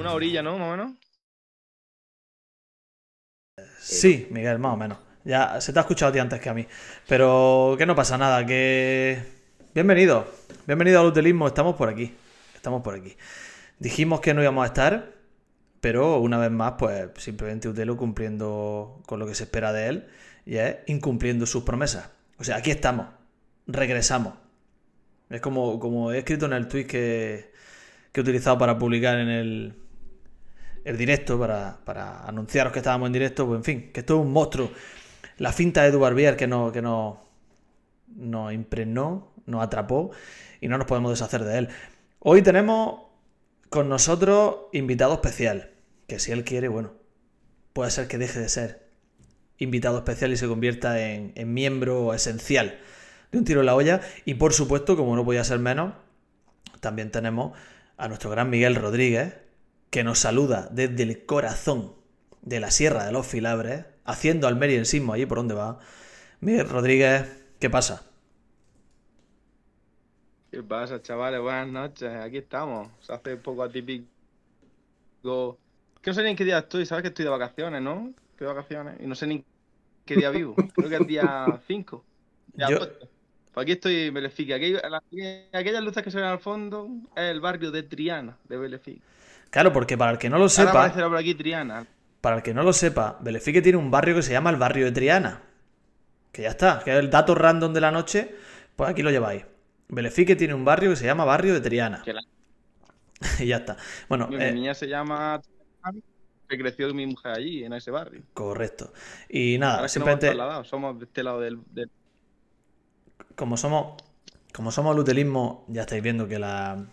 una orilla, ¿no? Más o menos. Sí, Miguel, más o menos. Ya se te ha escuchado a ti antes que a mí. Pero que no pasa nada, que. Bienvenido. Bienvenido al utilismo. Estamos por aquí. Estamos por aquí. Dijimos que no íbamos a estar, pero una vez más, pues simplemente Utelo cumpliendo con lo que se espera de él y es incumpliendo sus promesas. O sea, aquí estamos. Regresamos. Es como, como he escrito en el tweet que, que he utilizado para publicar en el, el directo, para, para anunciaros que estábamos en directo. Pues en fin, que esto es un monstruo. La finta de Edu Barbier que, no, que nos, nos impregnó, nos atrapó y no nos podemos deshacer de él. Hoy tenemos con nosotros invitado especial, que si él quiere, bueno, puede ser que deje de ser invitado especial y se convierta en, en miembro esencial de un tiro en la olla. Y por supuesto, como no podía ser menos, también tenemos a nuestro gran Miguel Rodríguez, que nos saluda desde el corazón de la Sierra de los Filabres, haciendo almeriensismo allí por donde va. Miguel Rodríguez, ¿qué pasa? ¿Qué pasa, chavales? Buenas noches. Aquí estamos. Se hace poco atípico. Que no sé ni en qué día estoy. Sabes que estoy de vacaciones, ¿no? Estoy de vacaciones. Y no sé ni en qué día vivo. Creo que es día 5. Ya Yo- puesto. Pues aquí estoy en. Aquí, la- aquellas luces que se ven al fondo es el barrio de Triana, de Belefique. Claro, porque para el que no lo sepa, aparecerá por aquí Triana. para el que no lo sepa, Belefique tiene un barrio que se llama el barrio de Triana. Que ya está, que es el dato random de la noche, pues aquí lo lleváis. Belefique tiene un barrio que se llama barrio de Triana. La- y ya está. Bueno, Mi eh, niña se llama Triana, que creció mi mujer allí, en ese barrio. correcto. Y nada, Ahora simplemente trasladado, somos de este lado del, del- como somos como somos el utilismo, ya estáis viendo que la-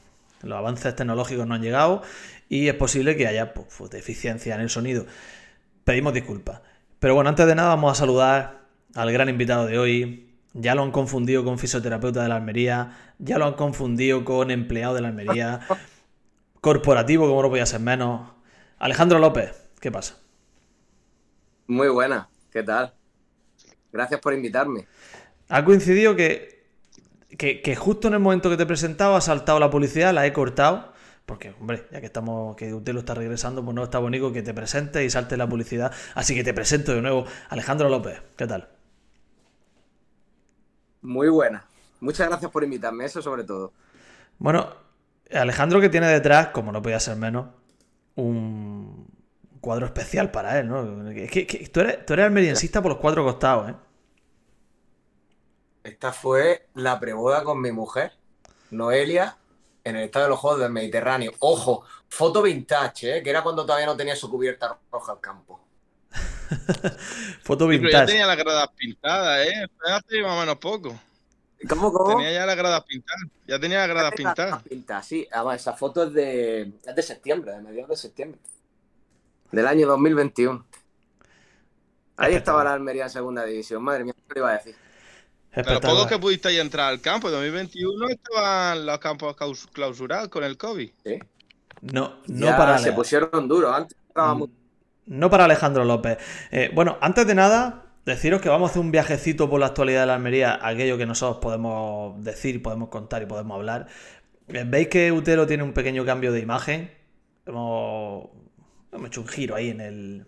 los avances tecnológicos no han llegado y es posible que haya pues, pues, deficiencia en el sonido. Pedimos disculpas. Pero bueno, antes de nada vamos a saludar al gran invitado de hoy. Ya lo han confundido con fisioterapeuta de la Almería, ya lo han confundido con empleado de la Almería, corporativo, como no podía ser menos. Alejandro López, ¿qué pasa? Muy buena, ¿qué tal? Gracias por invitarme. Ha coincidido que, que, que justo en el momento que te he presentado ha saltado la publicidad, la he cortado. Porque, hombre, ya que estamos, que usted lo está regresando, pues no está bonito que te presentes y salte la publicidad. Así que te presento de nuevo, Alejandro López. ¿Qué tal? Muy buena. Muchas gracias por invitarme, eso sobre todo. Bueno, Alejandro que tiene detrás, como no podía ser menos, un cuadro especial para él, ¿no? Es que, que tú, eres, tú eres almeriensista por los cuatro costados, ¿eh? Esta fue la preboda con mi mujer, Noelia, en el estado de los Juegos del Mediterráneo. Ojo, foto vintage, ¿eh? que era cuando todavía no tenía su cubierta roja al campo. Foto Pero ya vintage. tenía las gradas pintadas, ¿eh? Hace más o menos poco. ¿Cómo, cómo? Tenía ya las gradas pintadas. Ya tenía las gradas pintadas. Pinta, sí. Además, esa foto es de, es de septiembre, de mediados de septiembre. Del año 2021. Ahí estaba la Almería en segunda división. Madre mía, ¿qué le iba a decir? Espectacular. pocos que pudisteis entrar al campo, en 2021 estaban los campos claus- clausurados con el COVID. Sí. No, no Ya para se pusieron duros. Antes muy No para Alejandro López. Eh, bueno, antes de nada, deciros que vamos a hacer un viajecito por la actualidad de la Almería, aquello que nosotros podemos decir, podemos contar y podemos hablar. Eh, Veis que Utero tiene un pequeño cambio de imagen. Hemos, hemos hecho un giro ahí en el,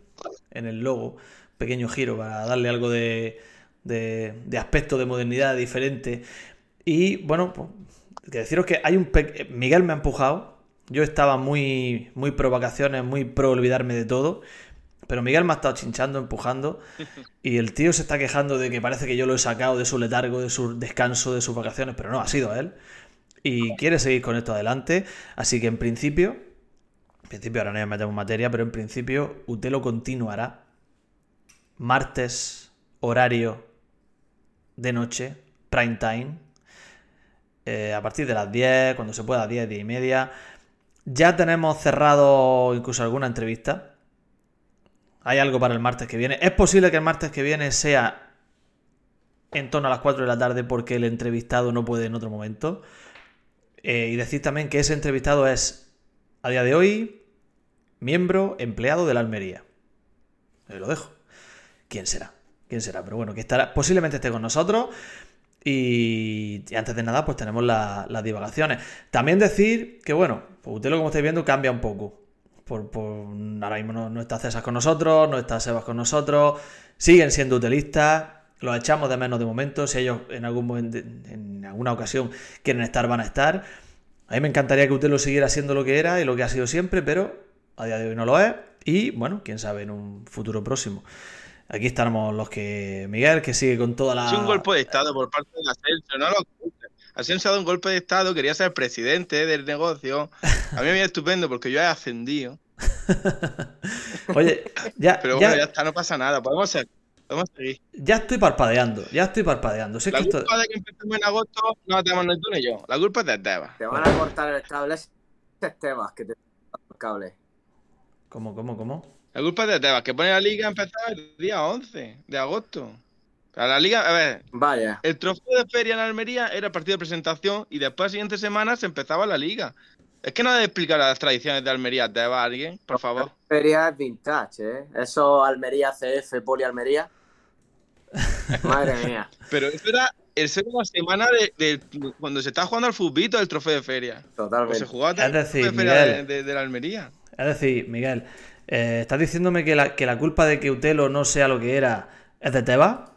en el logo, pequeño giro para darle algo de, de, de aspecto de modernidad diferente. Y bueno, pues, que deciros que hay un... pe- Miguel me ha empujado. Yo estaba muy, muy pro vacaciones, muy pro olvidarme de todo. Pero Miguel me ha estado chinchando, empujando. Y el tío se está quejando de que parece que yo lo he sacado de su letargo, de su descanso, de sus vacaciones. Pero no, ha sido él. Y quiere seguir con esto adelante. Así que en principio, en principio ahora no nos metemos materia, pero en principio Utelo continuará martes, horario de noche, prime time, eh, a partir de las 10, cuando se pueda, 10, 10 y media. Ya tenemos cerrado incluso alguna entrevista. Hay algo para el martes que viene. Es posible que el martes que viene sea en torno a las 4 de la tarde porque el entrevistado no puede en otro momento. Eh, y decir también que ese entrevistado es, a día de hoy, miembro, empleado de la Almería. Ahí lo dejo. ¿Quién será? ¿Quién será? Pero bueno, que estará, posiblemente esté con nosotros. Y, antes de nada, pues tenemos la- las divagaciones. También decir que, bueno, pues usted lo como estáis viendo cambia un poco. por, ahora mismo no, está César con nosotros, no está Sebas con nosotros, siguen siendo utilistas, los echamos de menos de momento, si ellos en algún momento, en alguna ocasión quieren estar, van a estar. A mí me encantaría que Utelo siguiera siendo lo que era y lo que ha sido siempre, pero a día de hoy no lo es. Y bueno, quién sabe en un futuro próximo. Aquí estamos los que. Miguel, que sigue con toda la. Es un golpe de Estado por parte de Asensio, no lo ocultes. Asensio ha dado un golpe de Estado, quería ser presidente del negocio. A mí me viene estupendo porque yo he ascendido. Oye, ya, Pero bueno, ya está, no pasa nada. Podemos, ser- podemos seguir. ya estoy parpadeando, ya estoy parpadeando. Si es La que esto- culpa de que empecemos en agosto no la tenemos ni tú ni yo. La culpa es de Tebas. Te van a cortar el cable. Tebas que te el cable. ¿Cómo, cómo, cómo? La culpa es de Tebas, que pone la liga a empezar el día 11 de agosto. Para la liga, a ver, Vaya. el trofeo de feria en Almería era el partido de presentación y después la siguiente semana se empezaba la liga. Es que no debe explicar las tradiciones de Almería a Tebas a alguien, por favor. Feria es vintage, ¿eh? Eso Almería CF, Poli Almería. Madre mía. Pero eso era, eso era la semana de, de- cuando se estaba jugando al futbito del trofeo de feria. O Totalmente. se jugaba el trofeo de feria de- de la Almería. Es decir, Miguel, eh, ¿estás diciéndome que la, que la culpa de que Utelo no sea lo que era es de Tebas?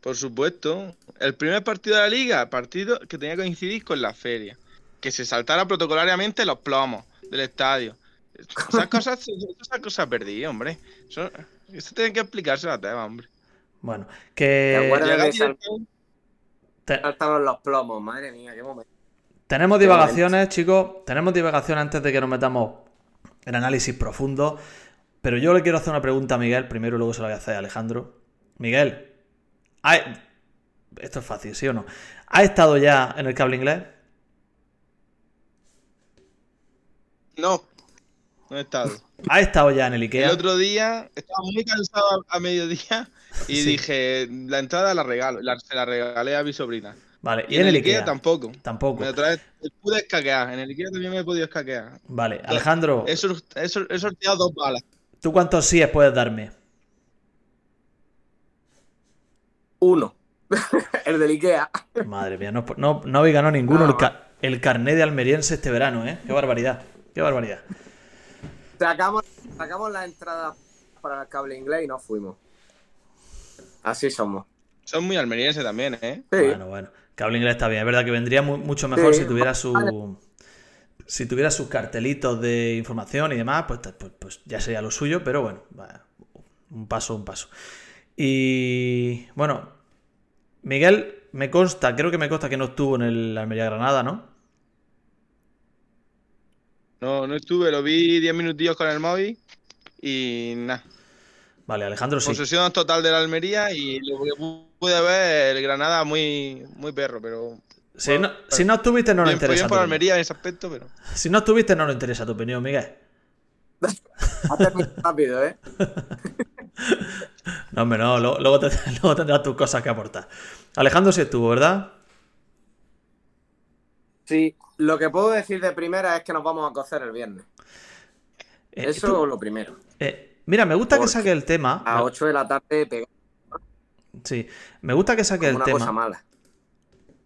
Por supuesto. El primer partido de la liga, partido que tenía que coincidir con la feria. Que se saltara protocolariamente los plomos del estadio. Esas cosas, esas cosas perdí, hombre. Eso, eso tiene que explicarse a Tebas, hombre. Bueno, ¿Te que te- Saltaron los plomos, madre mía, qué momento. tenemos divagaciones, chicos. Tenemos divagaciones antes de que nos metamos en análisis profundo. Pero yo le quiero hacer una pregunta a Miguel, primero y luego se la voy a hacer a Alejandro. Miguel, ¿ha- esto es fácil, ¿sí o no? ¿Ha estado ya en el cable inglés? No, no he estado. ¿Ha estado ya en el El IKEA? otro día estaba muy cansado a, a mediodía y Sí. dije, la entrada la regalo, la, se la regalé a mi sobrina. Vale, Y en el Ikea, tampoco. Tampoco. Me otra vez pude escaquear. En el Ikea también me he podido escaquear. Vale, Alejandro, He, sor- he sor- he sorteado dos balas. ¿tú cuántos síes puedes darme? Uno. el del Ikea. Madre mía, no, no, no habéis ganado ninguno No. el, ca- el carné de almeriense este verano, ¿eh? Qué barbaridad, qué barbaridad. Sacamos, sacamos la entrada para el cable inglés y nos fuimos. Así somos. Son muy almerienses también, ¿eh? Sí. Bueno, bueno, cable inglés está bien. Es verdad que vendría mu- mucho mejor Sí. si tuviera su... Si tuviera sus cartelitos de información y demás, pues, pues, pues ya sería lo suyo, pero bueno, un paso, un paso. Y bueno, Miguel, me consta, creo que me consta que no estuvo en el Almería Granada, ¿no? No, no estuve, lo vi 10 minutillos con el móvil y nada. Vale, Alejandro sí. Posesión total de la Almería y lo que pude ver, el Granada muy, muy perro, pero. Si no, si no estuviste, no nos bien, interesa. bien por. Almería en ese aspecto, pero. Si no estuviste, no nos interesa tu opinión, Miguel. Rápido, ¿eh? No, hombre, no, luego, luego te- luego tendrás tus cosas que aportar. Alejandro sí estuvo, ¿verdad? Sí. Lo que puedo decir de primera es que nos vamos a cocer el viernes. Eh, Eso tú- es lo primero. eh, mira, me gusta que saque el tema. A 8 de la tarde pegamos Sí, me gusta que saque el una tema. cosa mala.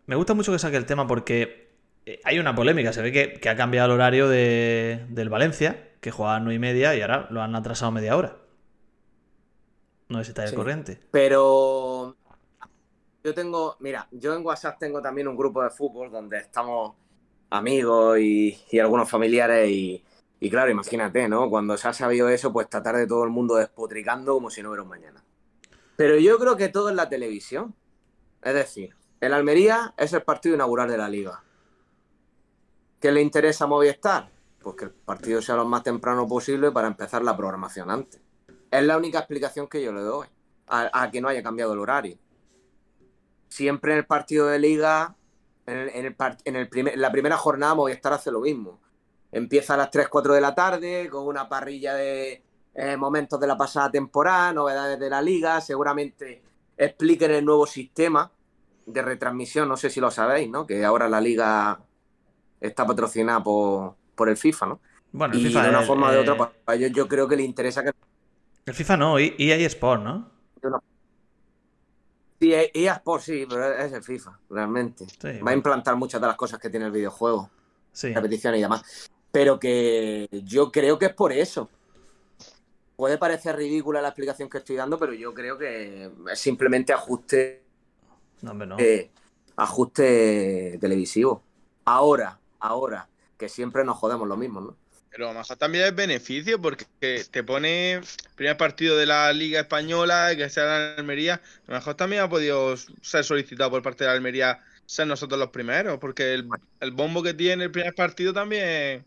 Me gusta mucho que saque el tema porque eh, hay una polémica. Se ve que, que ha cambiado el horario de- del Valencia, que jugaba a 9 y media y ahora lo han atrasado media hora. No sé si está de Sí. corriente. Pero yo tengo, mira, yo en WhatsApp tengo también un grupo de fútbol donde estamos amigos y, y algunos familiares y, y claro, imagínate, ¿no? Cuando se ha sabido eso, pues esta tarde todo el mundo despotricando como si no hubiera un mañana. Pero yo creo que todo es la televisión. Es decir, el Almería es el partido inaugural de la liga. ¿Qué le interesa a Movistar? Pues que el partido sea lo más temprano posible para empezar la programación antes. Es la única explicación que yo le doy a, que no haya cambiado el horario. Siempre en el partido de liga, en, el- en el en el primer- en la primera jornada Movistar hace lo mismo. Empieza a las 3, 4 de la tarde con una parrilla de eh, momentos de la pasada temporada, novedades de la liga, seguramente expliquen el nuevo sistema de retransmisión, no sé si lo sabéis, ¿no? Que ahora la liga está patrocinada por, por el FIFA, ¿no? Bueno, el Y FIFA, de una el- forma o de eh, otra, pues, a ellos yo creo que le interesa que el FIFA no, E- EA Sport, ¿no? Sí, EA Sports sí, pero es el FIFA, realmente. Sí, Va a implantar muchas de las cosas que tiene el videojuego, Sí. repeticiones y demás. pero que yo creo que es por eso. Puede parecer ridícula la explicación que estoy dando, pero yo creo que es simplemente ajuste, No, hombre, no. eh, ajuste televisivo. Ahora, ahora, que siempre nos jodemos lo mismo, ¿no? Pero a lo mejor también es beneficio porque te pone primer partido de la Liga Española, que sea la Almería. A lo mejor también ha podido ser solicitado por parte de la Almería ser nosotros los primeros, porque el, el bombo que tiene el primer partido también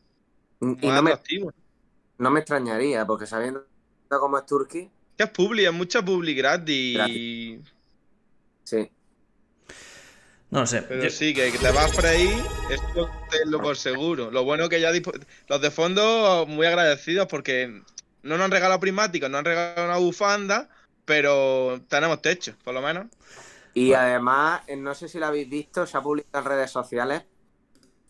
es Y muy no me, no me extrañaría, porque sabiendo cómo es Turquía, Que es publi, es mucha publi gratis. sí. No lo sé. Pero Yo- sí, que, te vas por ahí, esto tenlo por seguro. Lo bueno que ya los de fondo muy agradecidos porque no nos han regalado prismáticos, nos han regalado una bufanda, pero tenemos techo, por lo menos. Y además, eh, no sé si lo habéis visto, se ha publicado en redes sociales.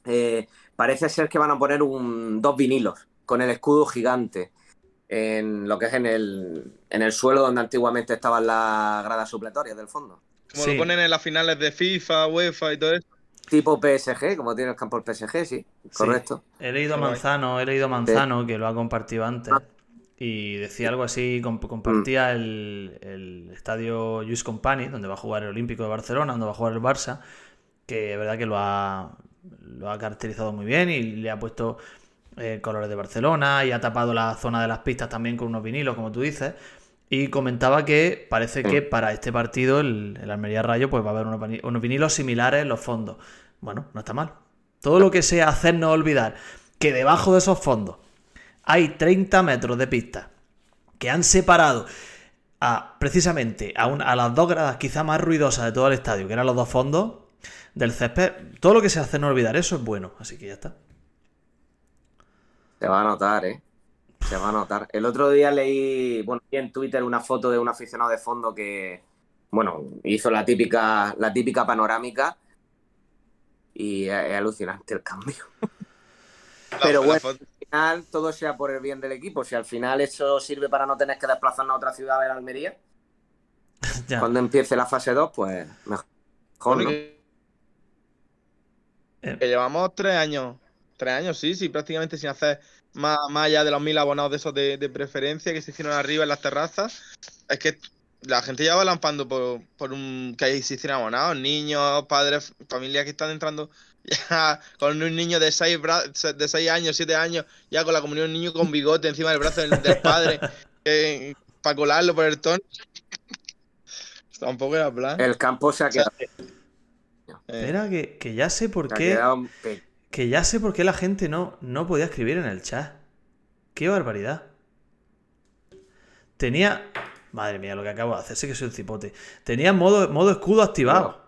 eh, parece ser que van a poner un, dos vinilos con el escudo gigante en lo que es en el, en el suelo donde antiguamente estaban las gradas supletorias del fondo. Como Sí. lo ponen en las finales de FIFA, UEFA y todo eso. Tipo PSG, como tiene el campo el PSG, sí, correcto. He leído. Manzano, he leído a Manzano que lo ha compartido antes. Y decía algo así, comp- compartía el, el estadio Just Company, donde va a jugar el Olímpico de Barcelona, donde va a jugar el Barça, que es verdad que lo ha, lo ha caracterizado muy bien y le ha puesto eh, colores de Barcelona y ha tapado la zona de las pistas también con unos vinilos, como tú dices. Y comentaba que parece que para este partido, el, el Almería Rayo, pues va a haber unos, unos vinilos similares en los fondos. Bueno, no está mal. Todo lo que sea hacernos olvidar que debajo de esos fondos hay 30 metros de pista que han separado a precisamente a, un- a las dos gradas quizá más ruidosas de todo el estadio, que eran los dos fondos del césped. Todo lo que sea hacernos olvidar eso es bueno. Así que ya está. Se va a notar, ¿eh? Se va a notar. El otro día leí, bueno, en Twitter una foto de un aficionado de fondo que, bueno, hizo la típica, la típica panorámica y es, alucinante el cambio. La- Pero la bueno. Al final todo sea por el bien del equipo. Si al final eso sirve para no tener que desplazarnos a otra ciudad a ver Almería, Ya. cuando empiece la fase 2, pues mejor. ¿no? que- Eh. que llevamos tres años, tres años, sí, sí, prácticamente sin hacer más, más allá de los mil abonados de esos de, de preferencia que se hicieron arriba en las terrazas. Es que la gente ya va lampando por, por un que ahí se hicieron abonados, niños, padres, familias que están entrando ya con un niño de seis, bra- de seis años, siete años, ya con la comunión, un niño con bigote encima del brazo del, del padre, para colarlo por el tono. Tampoco era plan. El campo se ha quedado, Eh, Espera, que, que ya sé por qué. quedado Que ya sé por qué la gente no, no podía escribir en el chat. ¡Qué barbaridad! Tenía. Madre mía, lo que acabo de hacer, sé que soy un cipote. Tenía modo, modo escudo activado.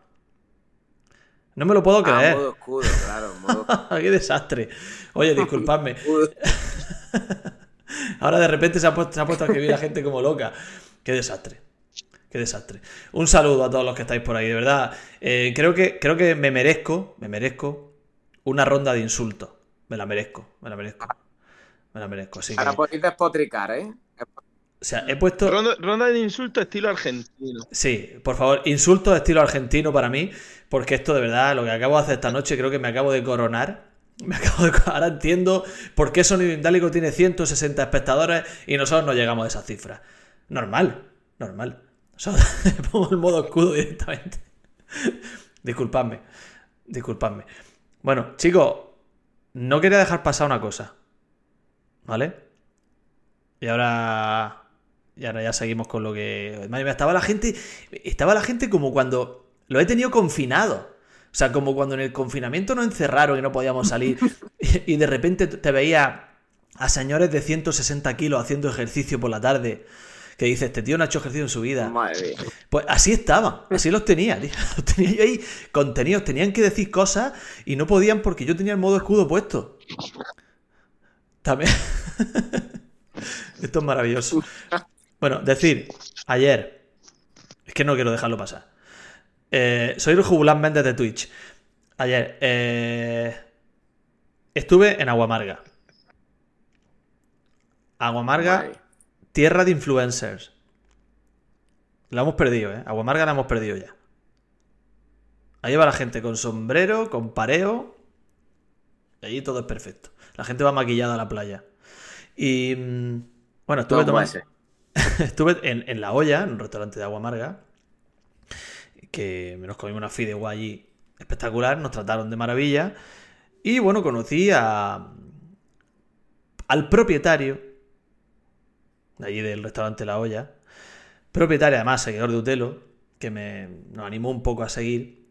No me lo puedo Ah, creer. modo escudo, claro, modo ¡Qué desastre! Oye, disculpadme. Ahora de repente se ha, puesto, se ha puesto a escribir la gente como loca. ¡Qué desastre! ¡Qué desastre! Un saludo a todos los que estáis por ahí, de verdad. Eh, creo, que, creo que me merezco, me merezco una ronda de insultos. Me la merezco, me la merezco. Me la merezco. Que, Ahora podéis despotricar, ¿eh? o sea, he puesto. Ronda, ronda de insulto estilo argentino. Sí, por favor, insultos de estilo argentino para mí, porque esto de verdad, lo que acabo de hacer esta noche, creo que me acabo de coronar. Me acabo de... Ahora entiendo por qué Sonido Indálico tiene 160 espectadores y nosotros no llegamos a esa cifra. Normal, normal. O sea, pongo el modo escudo directamente. Disculpadme, disculpadme. Bueno, chicos, no quería dejar pasar una cosa. ¿Vale? Y ahora. Y ahora ya seguimos con lo que. Estaba la gente. Estaba la gente como cuando. Lo he tenido confinado. O sea, como cuando en el confinamiento nos encerraron y no podíamos salir. y, y de repente te veía a señores de 160 kilos haciendo ejercicio por la tarde. Que dice, este tío no ha hecho ejercicio en su vida. Madre mía. Pues así estaban, así los tenía, tío. Los tenía yo ahí contenidos, tenían que decir cosas y no podían porque yo tenía el modo escudo puesto. También. Esto es maravilloso. Bueno, decir, ayer, es que no quiero dejarlo pasar. Eh, soy el Jubulán Méndez de Twitch. Ayer, eh, estuve en Aguamarga. Aguamarga. Tierra de influencers. La hemos perdido, ¿eh? Aguamarga la hemos perdido ya. Ahí va la gente con sombrero, con pareo. Allí todo es perfecto. La gente va maquillada a la playa. Y mm, bueno, estuve tomando. Estuve en, en La Olla, en un restaurante de agua amarga, que nos comimos una fideuá allí espectacular, nos trataron de maravilla. Y bueno, conocí a, al propietario allí del restaurante La Olla, propietario además, seguidor de Utelo, que me, nos animó un poco a seguir.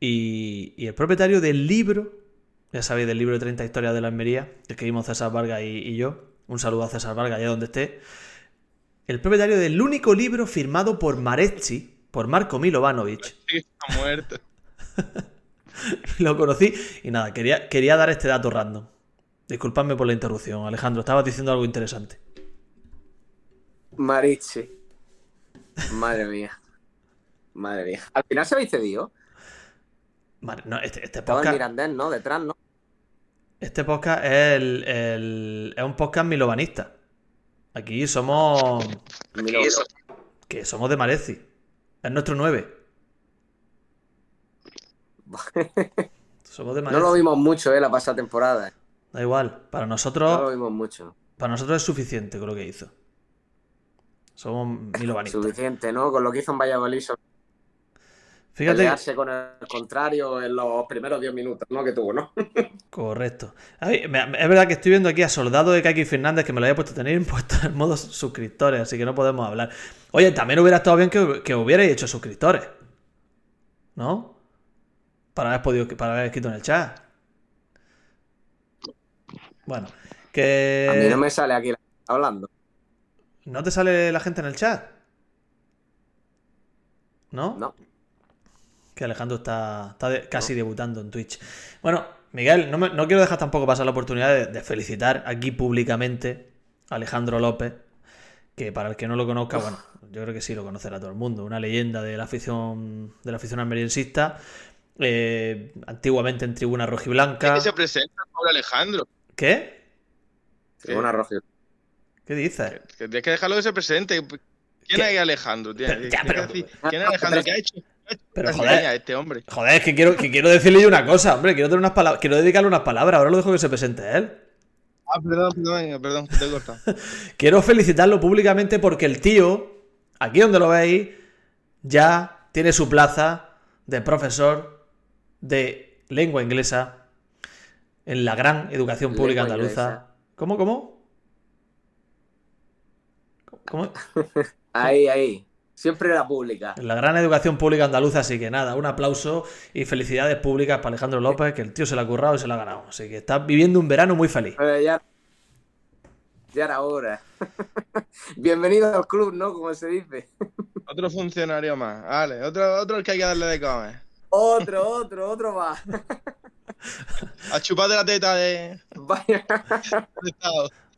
Y, y el propietario del libro, ya sabéis, del libro de 30 historias de la Almería, que escribimos César Vargas y, y yo. Un saludo a César Vargas, allá donde esté el propietario del único libro firmado por Marechi, por Marco Milovanovic. Está muerto. Lo conocí y nada, quería, quería dar este dato random. Disculpadme por la interrupción, Alejandro, estabas diciendo algo interesante. Marichi. Madre mía. Madre mía. Al final se habéis cedido. Vale, no, este, este Estaba el podcast, Mirandés, ¿no? Detrás, ¿no? este podcast es, el- el- es un podcast milovanista. Aquí somos. Que somos de Mareci. Es nuestro 9. Somos de No lo vimos mucho, ¿eh? La pasada temporada. Da igual. Para No lo nosotros, vimos mucho. para nosotros es suficiente con lo que hizo. Somos milovanistas. Suficiente, ¿no? Con lo que hizo en Valladolid, sobre Fíjate. pelearse con el contrario en los primeros 10 minutos, ¿no? Que tuvo, ¿no? Correcto. Ay, es verdad que estoy viendo aquí a Soldado de Kaki Fernández que me lo había puesto a tener puesto en modo suscriptores, así que no podemos hablar. Oye, también hubiera estado bien que, que hubierais hecho suscriptores. ¿No? Para haber podido, para haber escrito en el chat. Bueno, que. A mí no me sale aquí la- hablando. ¿No te sale la gente en el chat? ¿No? No. Que Alejandro está, está de- casi debutando en Twitch. Bueno, Miguel, no, me- no quiero dejar tampoco pasar la oportunidad de, de felicitar aquí públicamente a Alejandro López, que para el que no lo conozca, bueno, yo creo que sí lo conocerá todo el mundo, una leyenda de la afición de la afición almeriensista, eh, antiguamente en tribuna rojiblanca. Que se presenta pobre Alejandro. ¿Qué? Una roja. ¿Qué dices? Que tienes que dejarlo que se presente. ¿Quién ¿Qué? es Alejandro? Pero- ya, pero- ¿Quién es Alejandro? ¿Qué ha hecho? ¿Qué ha hecho Pero, joder. este hombre? Joder, es que quiero, que quiero decirle yo una cosa, hombre, quiero tener unas palabras, quiero dedicarle unas palabras, ahora lo dejo que se presente él. Ah, perdón, perdón, perdón, te he cortado. Quiero felicitarlo públicamente porque el tío, aquí donde lo veis, ya tiene su plaza de profesor de lengua inglesa en la gran educación pública Lengua andaluza. inglesa. ¿Cómo, cómo? ¿Cómo? Ahí, ahí. Siempre era pública. La gran educación pública andaluza, así que nada, un aplauso y felicidades públicas para Alejandro López, que el tío se la ha currado y se la ha ganado. Así que está viviendo un verano muy feliz. Pero ya, ya era hora. Bienvenido al club, ¿no? Como se dice. Otro funcionario más. Vale, otro, otro al que hay que darle de comer. Otro, otro, otro más. A chupar de la teta de, Vaya.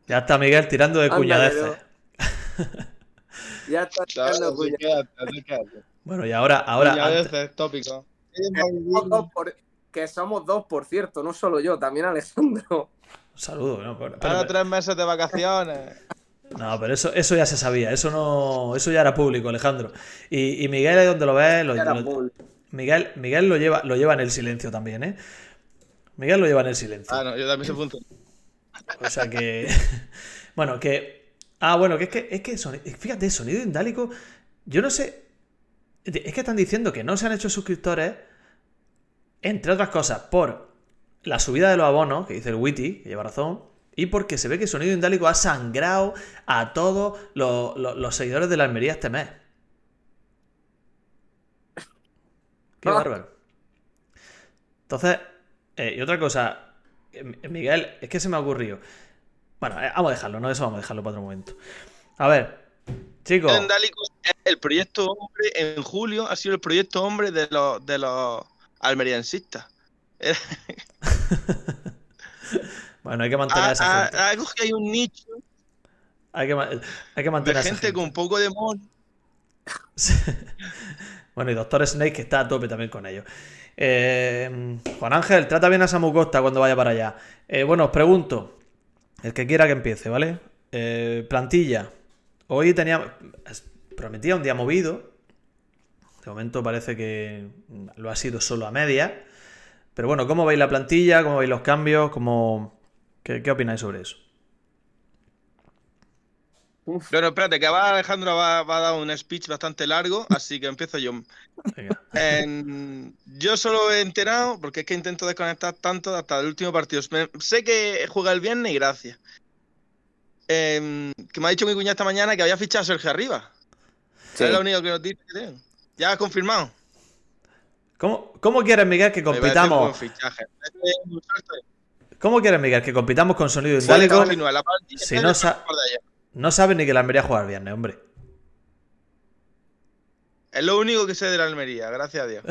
Ya está Miguel tirando de cuñadeces. Ya está Claro, quédate, quédate. Bueno, y ahora, ahora, Ya antes- tópico. Por- Que somos dos, por cierto, no solo yo, también Alejandro. un saludo, ¿no? Pero- pero- Ahora tres meses de vacaciones. No, pero eso, eso ya se sabía, eso no, eso ya era público, Alejandro. Y, y Miguel ahí donde lo ves, lo- lo-. Miguel, Miguel lo lleva, lo lleva en el silencio también, ¿eh? Miguel lo lleva en el silencio. Ah, no, yo también se punto. O sea que. bueno, que. Ah, bueno, que es que, es que soni- fíjate, sonido indálico. Yo no sé. Es que están diciendo que no se han hecho suscriptores. Entre otras cosas, por la subida de los abonos, que dice el Witty, que lleva razón. Y porque se ve que Sonido Indálico ha sangrado a todos los, los- los seguidores de la Almería este mes. Qué Ah. bárbaro. Entonces, eh, y otra cosa, eh, Miguel, es que se me ha ocurrido. Bueno, eh, vamos a dejarlo, ¿no? Eso vamos a dejarlo para otro momento. A ver, chicos. El proyecto hombre en julio ha sido el proyecto hombre de los, de los almeriensistas. Era- Bueno, hay que mantener a esa Ha, gente. ha- ha cogido ahí un nicho Hay que, hay que de mantener a esa gente gente. con un poco de mono. Bueno, y Doctor Snake que está a tope también con ellos. Eh, Juan Ángel, trata bien a Samu Costa cuando vaya para allá. Eh, bueno, os pregunto, el que quiera que empiece, ¿vale? Eh, plantilla. Hoy tenía. Prometía un día movido. De momento parece que lo ha sido solo a media. Pero bueno, ¿cómo veis la plantilla? ¿Cómo veis los cambios? ¿Cómo... ¿Qué, qué opináis sobre eso? Bueno, espérate, que va Alejandro va, va, a dar un speech bastante largo, así que empiezo yo. En, yo solo he enterado, porque es que intento desconectar tanto hasta el último partido. sé que juega el viernes y gracias. Eh, que me ha dicho mi cuñada esta mañana que había fichado a Sergio Arriba. Sí. Es lo único que nos dice. Ya ha confirmado. ¿Cómo, ¿Cómo quieres, Miguel, que compitamos? ¿Cómo quieres, Miguel, que compitamos con sonido indálico? Si no, sa no sabes ni que la Almería juega el viernes, hombre. Es lo único que sé de la Almería, gracias a Dios.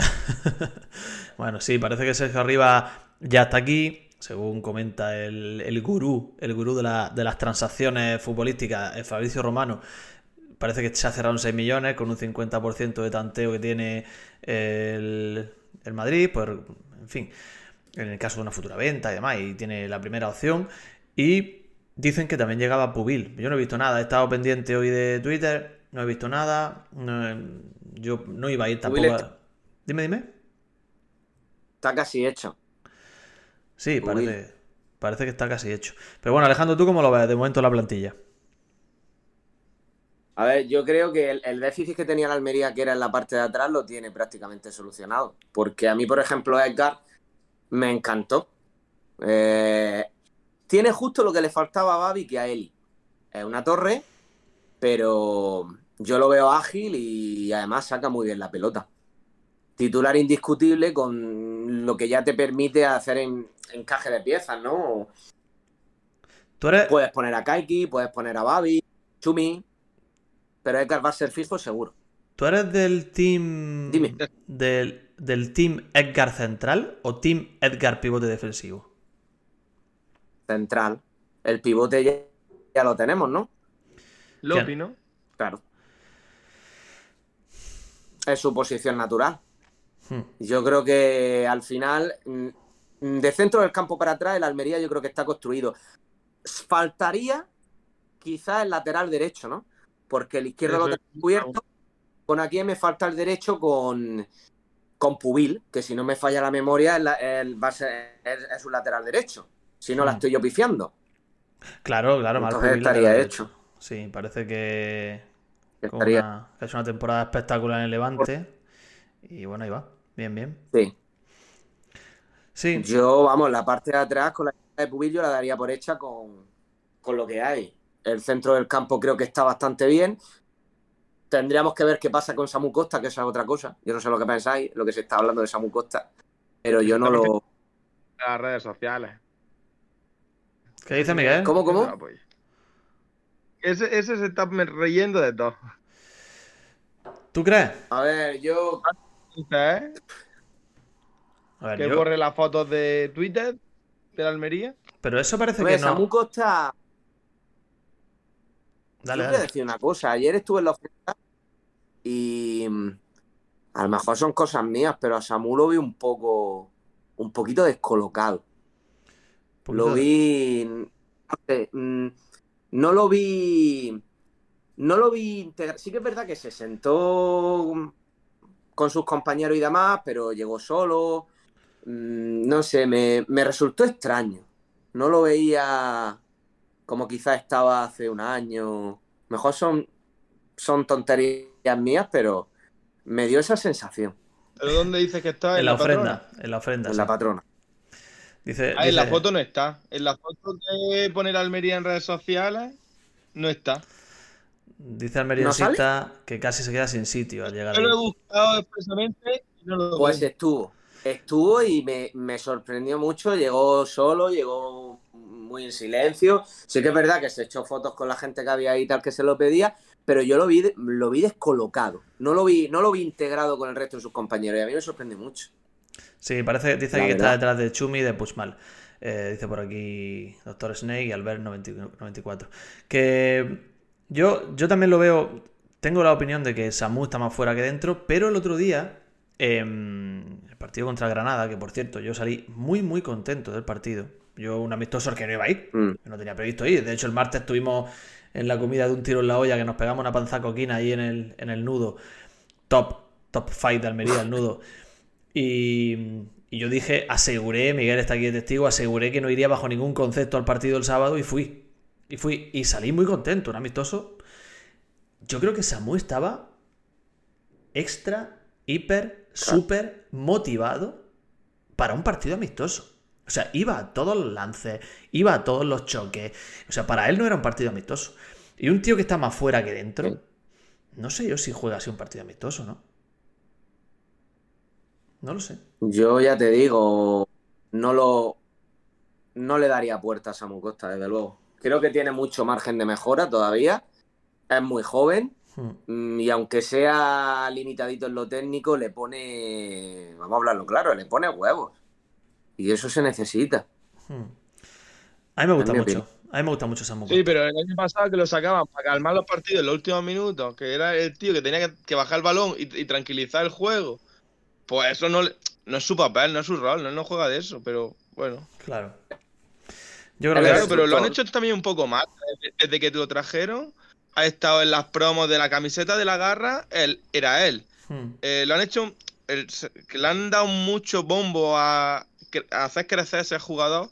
bueno, sí, parece que Sergio Arriba ya está aquí. Según comenta el, el gurú, el gurú de, la, de, las transacciones futbolísticas, el Fabricio Romano, parece que se ha cerrado en 6 millones con un 50% de tanteo que tiene el, el Madrid, pues, en fin, en el caso de una futura venta y demás, y tiene la primera opción. Y Dicen que también llegaba Pubil. Yo no he visto nada. He estado pendiente hoy de Twitter. No he visto nada. yo no iba a ir tampoco. A... Dime, dime. Está casi hecho. Sí, parece, parece que está casi hecho. Pero bueno, Alejandro, ¿tú cómo lo ves de momento la plantilla? A ver, yo creo que el, el, déficit que tenía la Almería, que era en la parte de atrás, lo tiene prácticamente solucionado. Porque a mí, por ejemplo, Edgar me encantó. Eh, tiene justo lo que le faltaba a Babi que a Eli. Es una torre, pero yo lo veo ágil y además saca muy bien la pelota. Titular indiscutible con lo que ya te permite hacer en, encaje de piezas, ¿no? ¿Tú eres... Puedes poner a Kaiki, puedes poner a Babi, Chumi, pero Edgar va a ser fijo seguro. ¿Tú eres del team. Dime. Del, del team Edgar central o team Edgar pivote defensivo? Central. El pivote ya, ya lo tenemos, ¿no? Lopi, ¿no? Claro. Es su posición natural. Hmm. Yo creo que al final, mm, de centro del campo para atrás, el Almería yo creo que está construido. Faltaría quizás el lateral derecho, ¿no? Porque el izquierdo lo tengo cubierto. Con aquí me falta el derecho con, con Pubil, que si no me falla la memoria, el, va a ser, es un lateral derecho si no la estoy yo pifiando. Claro, claro, Entonces estaría hecho. Sí, parece que, una, es una temporada espectacular en el Levante. Y bueno, ahí va. Bien, bien. Sí. Sí. Yo, vamos, la parte de atrás con la de Pubil yo la daría por hecha con, con lo que hay. El centro del campo creo que está bastante bien. Tendríamos que ver qué pasa con Samu Costa, que esa es otra cosa. Yo no sé lo que pensáis, lo que se está hablando de Samu Costa, pero yo no lo. Las redes sociales. ¿Qué dice Miguel? ¿Cómo, cómo? Pues. Ese, ese se está reyendo de todo. ¿Tú crees? A ver, yo. ¿Eh? A ver, que yo- borre las fotos de Twitter de la Almería. Pero eso parece Hombre, que no. Samu Costa. Dale, te dale. decir una cosa. Ayer estuve en la oferta y mm, a lo mejor son cosas mías, pero a Samu lo vi un poco, un poquito descolocado. Lo vi, no sé, mm, no lo vi, no lo vi integra- Sí que es verdad que se sentó con sus compañeros y demás, pero llegó solo. Mm, No sé, me, me resultó extraño. No lo veía como quizás estaba hace un año. Mejor son, son tonterías mías, pero me dio esa sensación ¿Pero dónde dice que está? En la patrona? ofrenda. En la ofrenda. en sí. la patrona. Dice, Ah, en la foto no está. En la foto que pone la Almería en redes sociales, no está. dice Almeriosita que casi se queda sin sitio al llegar Yo lo he buscado expresamente y no lo Pues estuvo. Estuvo y me, me sorprendió mucho. Llegó solo, llegó muy en silencio. Sí que es verdad que se echó fotos con la gente que había ahí y tal que se lo pedía, pero yo lo vi, lo vi descolocado. No lo vi, no lo vi integrado con el resto de sus compañeros y a mí me sorprendió mucho. Sí, parece, dice La aquí que está detrás de Chumi y de Pushmal. Eh, dice por aquí Doctor Snake y Albert 90 94. Que yo, yo también lo veo. Tengo la opinión de que Samu está más fuera que dentro, pero el otro día, em, el partido contra Granada, que por cierto, yo salí muy, muy contento del partido. Yo, un amistoso que no iba a ir, Mm. que no tenía previsto ir. De hecho, el martes estuvimos en la comida de un tiro en la olla que nos pegamos una panza coquina ahí en el, en el nudo. Top, top fight de Almería, el nudo. Y, Y yo dije, aseguré, Miguel está aquí de testigo, aseguré que no iría bajo ningún concepto al partido el sábado y fui. Y fui. Y salí muy contento, un amistoso. Yo creo que Samu estaba extra, hiper, súper motivado para un partido amistoso. O sea, iba a todos los lances, iba a todos los choques. O sea, para él no era un partido amistoso. Y un tío que está más fuera que dentro, no sé yo si juega así un partido amistoso, ¿no? No lo sé. Yo ya te digo, no lo. No le daría puerta a Samu Costa, desde luego. Creo que tiene mucho margen de mejora todavía. Es muy joven. Hmm. Y aunque sea limitadito en lo técnico, le pone. Vamos a hablarlo claro, le pone huevos. Y eso se necesita. Hmm. A mí me gusta mucho. A mí me gusta mucho Samu. Sí, pero el año pasado que lo sacaban para calmar los partidos en los últimos minutos, que era el tío que tenía que, bajar el balón y, tranquilizar el juego. Pues eso no, no es su papel, no es su rol, no, no juega de eso, pero bueno. Claro. Yo creo claro, pero lo han hecho también un poco más. Desde que lo trajeron, ha estado en las promos de la camiseta de la garra, él, era él. Hmm. Eh, lo han hecho, le han dado mucho bombo a, hacer crecer ese jugador.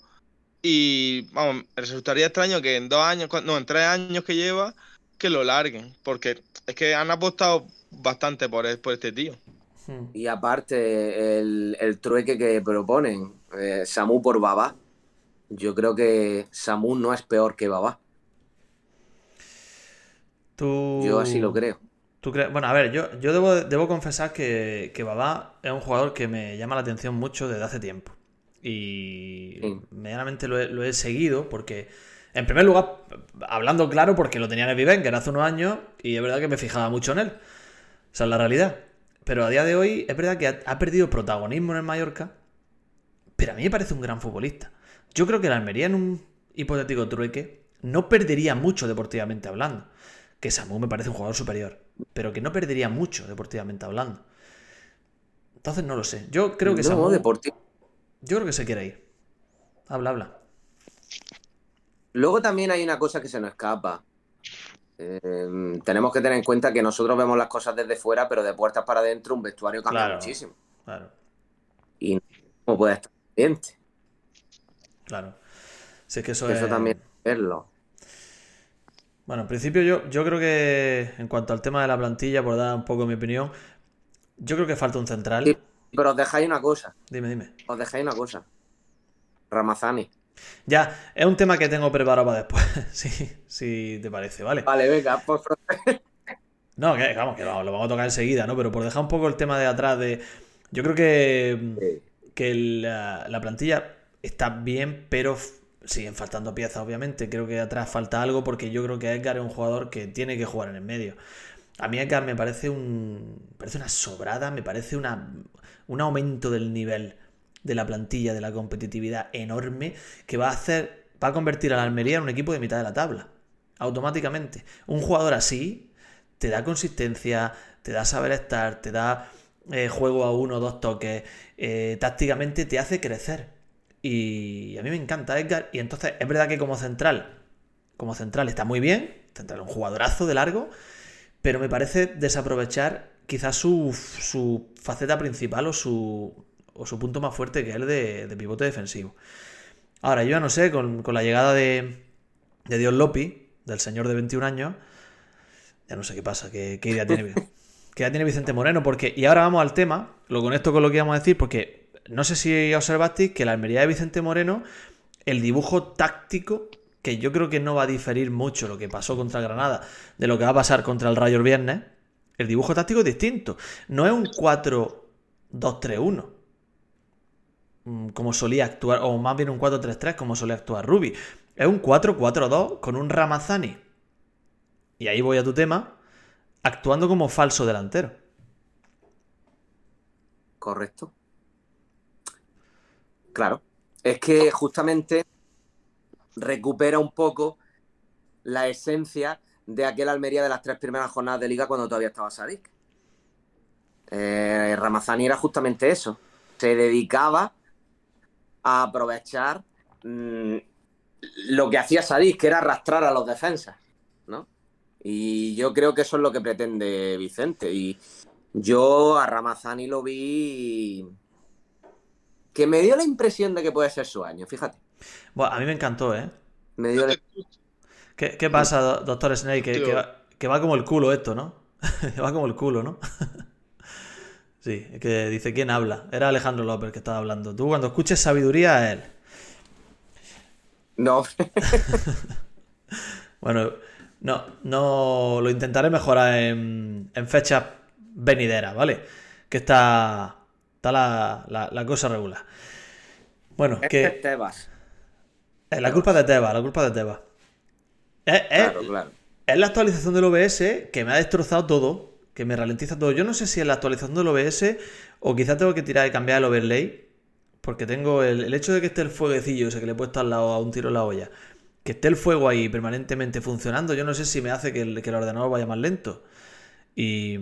Y vamos, resultaría extraño que en dos años, no, en tres años que lleva, que lo larguen. Porque es que han apostado bastante por, este tío. Hmm. Y aparte, el, trueque que proponen, eh, Samu por Baba, yo creo que Samu no es peor que Baba. Yo así lo creo. ¿Tú Bueno, a ver, yo, yo debo, debo confesar que, que Babá es un jugador que me llama la atención mucho desde hace tiempo. Y medianamente lo he, seguido porque, en primer lugar, hablando claro, porque lo tenía en el Vivenger hace unos años y es verdad que me fijaba mucho en él. Esa es la realidad. Pero a día de hoy es verdad que ha, perdido protagonismo en el Mallorca, pero a mí me parece un gran futbolista. Yo creo que la Almería en un hipotético trueque no perdería mucho deportivamente hablando. Que Samu me parece un jugador superior, pero que no perdería mucho deportivamente hablando. Entonces no lo sé. Yo creo que no, Samu. Yo creo que se quiere ir. Habla, habla. Luego también hay una cosa que se nos escapa. Em, tenemos que tener en cuenta que nosotros vemos las cosas desde fuera, pero de puertas para adentro un vestuario cambia muchísimo. Claro. Y no puede estar pendiente. Claro. Si es que eso, eso también verlo. Bueno, en principio yo, yo creo que en cuanto al tema de la plantilla, por dar un poco mi opinión, yo creo que falta un central. Pero os dejáis una cosa. Dime, dime. Os dejáis una cosa. Ramazani. Ya, es un tema que tengo preparado para después. sí, sí, te parece, ¿vale? Vale, venga, pues. no, que vamos, que vamos, lo vamos a tocar enseguida, ¿no? Pero por dejar un poco el tema de atrás de. Yo creo que. Que la, la plantilla está bien, pero siguen faltando piezas, obviamente. Creo que atrás falta algo porque yo creo que Edgar es un jugador que tiene que jugar en el medio. A mí Edgar me parece un. parece una sobrada, me parece una, un aumento del nivel de la plantilla, de la competitividad enorme, que va a hacer, va a convertir a la Almería en un equipo de mitad de la tabla, automáticamente. Un jugador así te da consistencia, te da saber estar, te da eh, juego a uno o dos toques, eh, tácticamente te hace crecer. Y a mí me encanta Edgar, y entonces es verdad que como central, como central está muy bien, central un jugadorazo de largo, pero me parece desaprovechar quizás su, su faceta principal o su, o su punto más fuerte que es el de, pivote defensivo. Ahora, yo ya no sé, con, la llegada de, de Dios Lopi, del señor de 21 años, ya no sé qué pasa, qué, idea tiene, qué tiene Vicente Moreno, porque, y ahora vamos al tema, lo conecto con lo que íbamos a decir, porque no sé si observasteis que la Almería de Vicente Moreno, el dibujo táctico, que yo creo que no va a diferir mucho lo que pasó contra Granada de lo que va a pasar contra el Rayo el viernes, el dibujo táctico es distinto. No es un 4-2-3-1. Mm, como solía actuar, o más bien un 4-3-3 como solía actuar Ruby. Es un 4-4-2 con un Ramazani. Y ahí voy a tu tema, actuando como falso delantero. Correcto. Claro. Es que justamente recupera un poco la esencia de aquel Almería de las tres primeras jornadas de liga cuando todavía estaba Sadik. Eh, Ramazani era justamente eso. Se dedicaba a aprovechar mm, lo que hacía Sadik, que era arrastrar a los defensas. ¿no? Y yo creo que eso es lo que pretende Vicente. Y yo a Ramazani lo vi que me dio la impresión de que puede ser su año, fíjate. Bueno, a mí me encantó, ¿eh? Me dio la- ¿Qué, qué pasa, do- doctor Snake? Que, va, que va como el culo esto, ¿no? Que va como el culo, ¿no? sí, es que dice quién habla. Era Alejandro López que estaba hablando. Tú cuando escuches sabiduría, él. No, Bueno, no, no lo intentaré mejorar en, en fechas venideras, ¿vale? Que está, está la, la- la cosa regular. Bueno, es que Tebas. es la culpa de Teba, la culpa de Teba. Es, es- Claro, claro. es la actualización del OBS que me ha destrozado todo, que me ralentiza todo. Yo no sé si es la actualización del OBS o quizás tengo que tirar y cambiar el overlay, porque tengo el, el hecho de que esté el fueguecillo ese que le he puesto al lado a un tiro en la olla, que esté el fuego ahí permanentemente funcionando, yo no sé si me hace que el, que el ordenador vaya más lento. Y,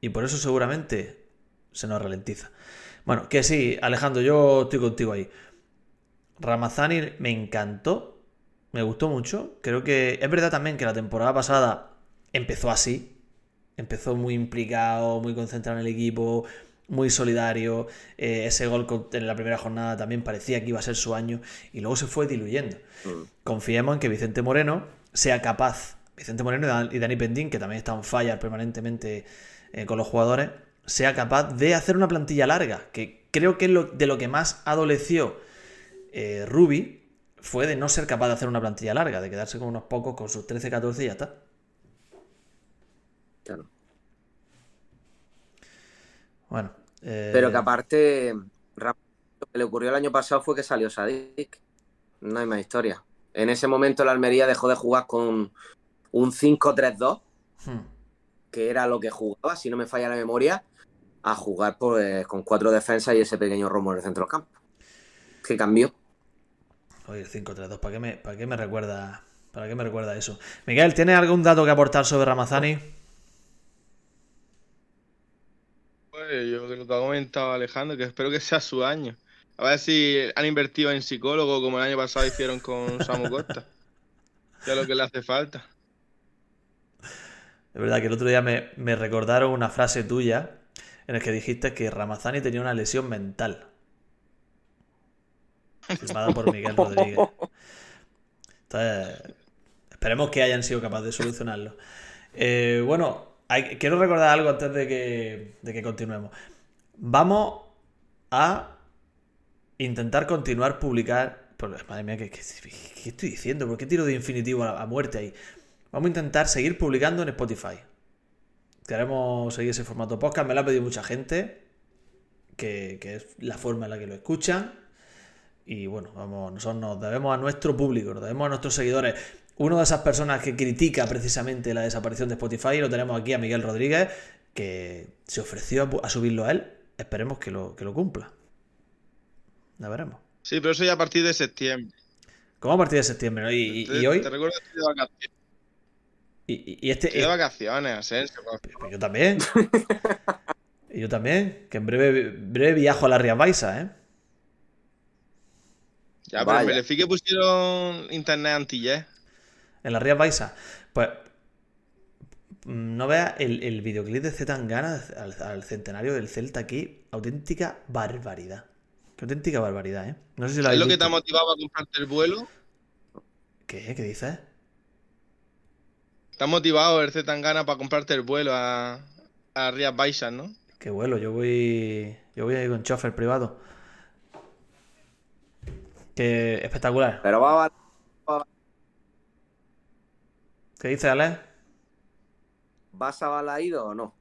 y por eso seguramente se nos ralentiza. Bueno, que sí, Alejandro, yo estoy contigo ahí. Ramazani me encantó, me gustó mucho. Creo que es verdad también que la temporada pasada empezó así. Empezó muy implicado, muy concentrado en el equipo, muy solidario. Eh, ese gol en la primera jornada también parecía que iba a ser su año y luego se fue diluyendo. Mm. Confiemos en que Vicente Moreno sea capaz, Vicente Moreno y Dan- y Dani Pendín, que también está en falla permanentemente eh, con los jugadores, sea capaz de hacer una plantilla larga, que creo que es lo, de lo que más adoleció eh, Ruby fue de no ser capaz de hacer una plantilla larga, de quedarse con unos pocos, con sus 13, 14 y ya está. Claro. Bueno. eh, Pero que aparte, lo que le ocurrió el año pasado fue que salió Sadik. No hay más historia. En ese momento la Almería dejó de jugar con un 5-3-2, hmm, que era lo que jugaba, si no me falla la memoria, a jugar pues, con cuatro defensas y ese pequeño romo en el centro del campo. Que cambió. Oye, el 5-3-2, ¿para qué me, para qué me recuerda? ¿Para qué me recuerda eso? Miguel, ¿tienes algún dato que aportar sobre Ramazani? Pues yo creo que ha comentado Alejandro, que espero que sea su año. A ver si han invertido en psicólogo como el año pasado hicieron con Samu Costa. Es lo que le hace falta. Es verdad que el otro día me, me recordaron una frase tuya en el que dijiste que Ramazani tenía una lesión mental. Firmada por Miguel Rodríguez. Entonces, esperemos que hayan sido capaces de solucionarlo. Eh, bueno, quiero recordar algo antes de que, de que continuemos. Vamos a intentar continuar publicar. madre mía, ¿qué, estoy diciendo? ¿Por qué tiro de infinitivo a, a muerte ahí? Vamos a intentar seguir publicando en Spotify. Queremos seguir ese formato podcast. Me lo ha pedido mucha gente. Que, que es la forma en la que lo escuchan. Y bueno, vamos, nosotros nos debemos a nuestro público, nos debemos a nuestros seguidores. Una de esas personas que critica precisamente la desaparición de Spotify, lo tenemos aquí a Miguel Rodríguez, que se ofreció a, subirlo a él. Esperemos que lo, que lo cumpla. Ya veremos. Sí, pero eso ya a partir de septiembre. ¿Cómo a partir de septiembre? ¿no? Y, y- Te- y hoy. Te recuerdo que estoy de vacaciones. Y, y- y este, Estoy de vacaciones, Asensio. Pues yo también. y yo también. Que en breve, breve viajo a la Rías Baixas, ¿eh? Ya, pero Vaya. en Belefique pusieron internet antillés. En la Rías Baixas. Pues. mm, No veas el, el videoclip de Zetangana al, al centenario del Celta aquí. Auténtica barbaridad. Qué auténtica barbaridad, ¿eh? No sé si lo ¿Es lo que te ha motivado a comprarte el vuelo? ¿Qué? ¿Qué dices? Te ha motivado el Zetangana para comprarte el vuelo a, a Rías Baixas, ¿no? Qué vuelo. Yo voy. Yo voy ahí con chofer privado. Qué espectacular. Pero va a ¿Qué dices, Alex? ¿Vas a Balaído o no?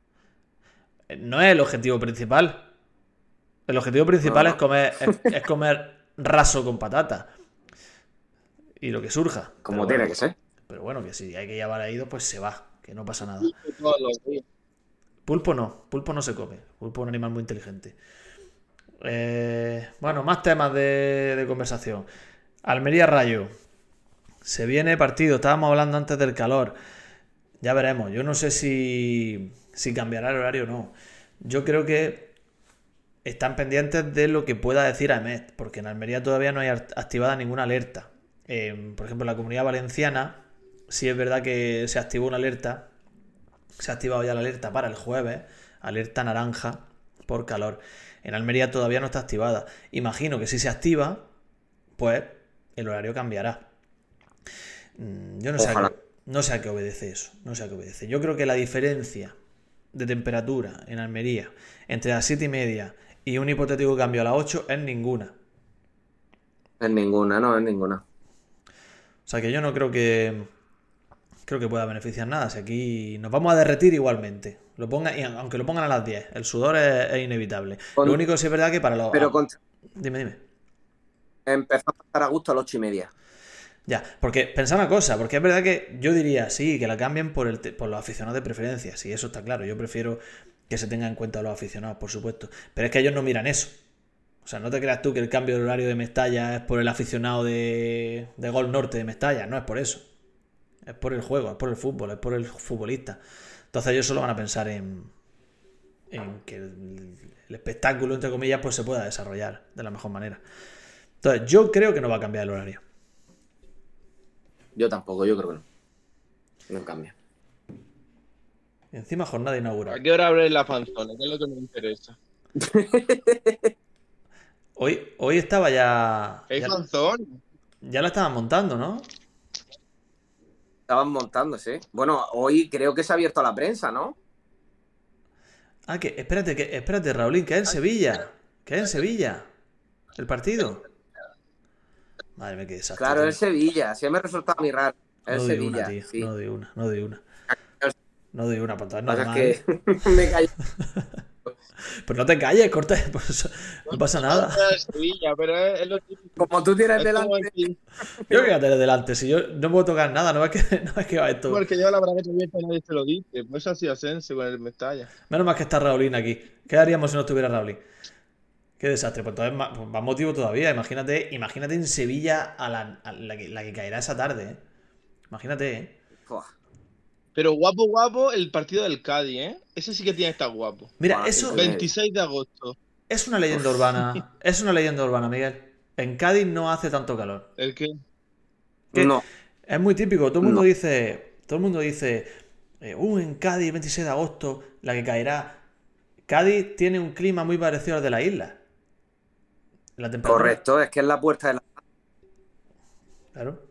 No es el objetivo principal. El objetivo principal No. es comer es, es comer raso con patata. Y lo que surja. Como tiene bueno, que ser. Pero bueno, que si hay que llevar a ido, pues se va. Que no pasa nada. Pulpo no. Pulpo no se come. Pulpo es un animal muy inteligente. Eh, bueno, más temas de, de conversación. Almería Rayo. Se viene partido. Estábamos hablando antes del calor. Ya veremos. Yo no sé si, si cambiará el horario o no. Yo creo que están pendientes de lo que pueda decir Ahmed, porque en Almería todavía no hay activada ninguna alerta. Eh, por ejemplo, en la comunidad valenciana, sí es verdad que se activó una alerta, se ha activado ya la alerta para el jueves, alerta naranja, por calor. En Almería todavía no está activada. Imagino que si se activa, pues el horario cambiará. Mm, Yo no sé, a no sé a qué obedece eso. No sé a qué obedece. Yo creo que la diferencia de temperatura en Almería entre las 7 y media y un hipotético cambio a las 8 es ninguna. En ninguna, no, en ninguna. O sea que yo no creo que creo que pueda beneficiar nada. Si aquí nos vamos a derretir igualmente. Lo ponga, y aunque lo pongan a las 10, el sudor es, es inevitable. Con- Lo único sí es verdad que para los. Pero con... Dime, dime. empezó a estar a gusto a las ocho y media. Ya, porque pensad una cosa, porque es verdad que yo diría, sí, que la cambien por, el por los aficionados de preferencia, sí, eso está claro, yo prefiero que se tenga en cuenta los aficionados, por supuesto, pero es que ellos no miran eso. O sea, no te creas tú que el cambio de horario de Mestalla es por el aficionado de, Gol Norte de Mestalla, no es por eso. Es por el juego, es por el fútbol, es por el futbolista. Entonces ellos solo van a pensar en, en que el, el espectáculo, entre comillas, pues se pueda desarrollar de la mejor manera. Entonces yo creo que no va a cambiar el horario. Yo tampoco, yo creo que no. No cambia. Y encima jornada inaugural. ¿A qué hora abre la fanzona? ¿Qué es lo que me interesa? Hoy, hoy estaba ya. ¿Hay Ya, fanzón? ya la estaban montando, ¿no? Estaban montándose. Bueno, hoy creo que se ha abierto a la prensa, ¿no? Ah, que espérate, que espérate, Raulín, que es en Sevilla. Que es en Sevilla. El partido. Madre mía, qué desastre. Claro, es Sevilla. Sí me resulta muy raro. Es No Sevilla. una, tío. sí. No doy una, no doy una. No doy una, pues que normal. pasa es que me callo. Pero no te calles, corta. pues, no pasa nada. Sevilla, pero es, lo típico. Como tú tienes Es delante. Yo que tener delante. Si yo no puedo tocar nada, no es que, no es que va esto. Porque yo la verdad que y nadie te lo dice. Pues así Asense con el Mestalla. Menos mal que está Raulín aquí. ¿Qué haríamos si no estuviera Raulín? Qué desastre. Pues entonces más, pues más motivo todavía. Imagínate, imagínate en Sevilla a la, a la que, la que caerá esa tarde. ¿eh? Imagínate, ¿eh? Pero guapo, guapo, el partido del Cádiz, ¿eh? Ese sí que tiene que estar guapo. Mira, Buah, eso sí. 26 de agosto. es una leyenda urbana. Es una leyenda urbana, Miguel. En Cádiz no hace tanto calor. ¿El qué? ¿Qué? No. Es muy típico. Todo el mundo No. dice. Todo el mundo dice. eh, uh, en Cádiz, 26 de agosto, la que caerá. Cádiz tiene un clima muy parecido al de la isla. La temperatura. Correcto, es que es la puerta de la. Claro.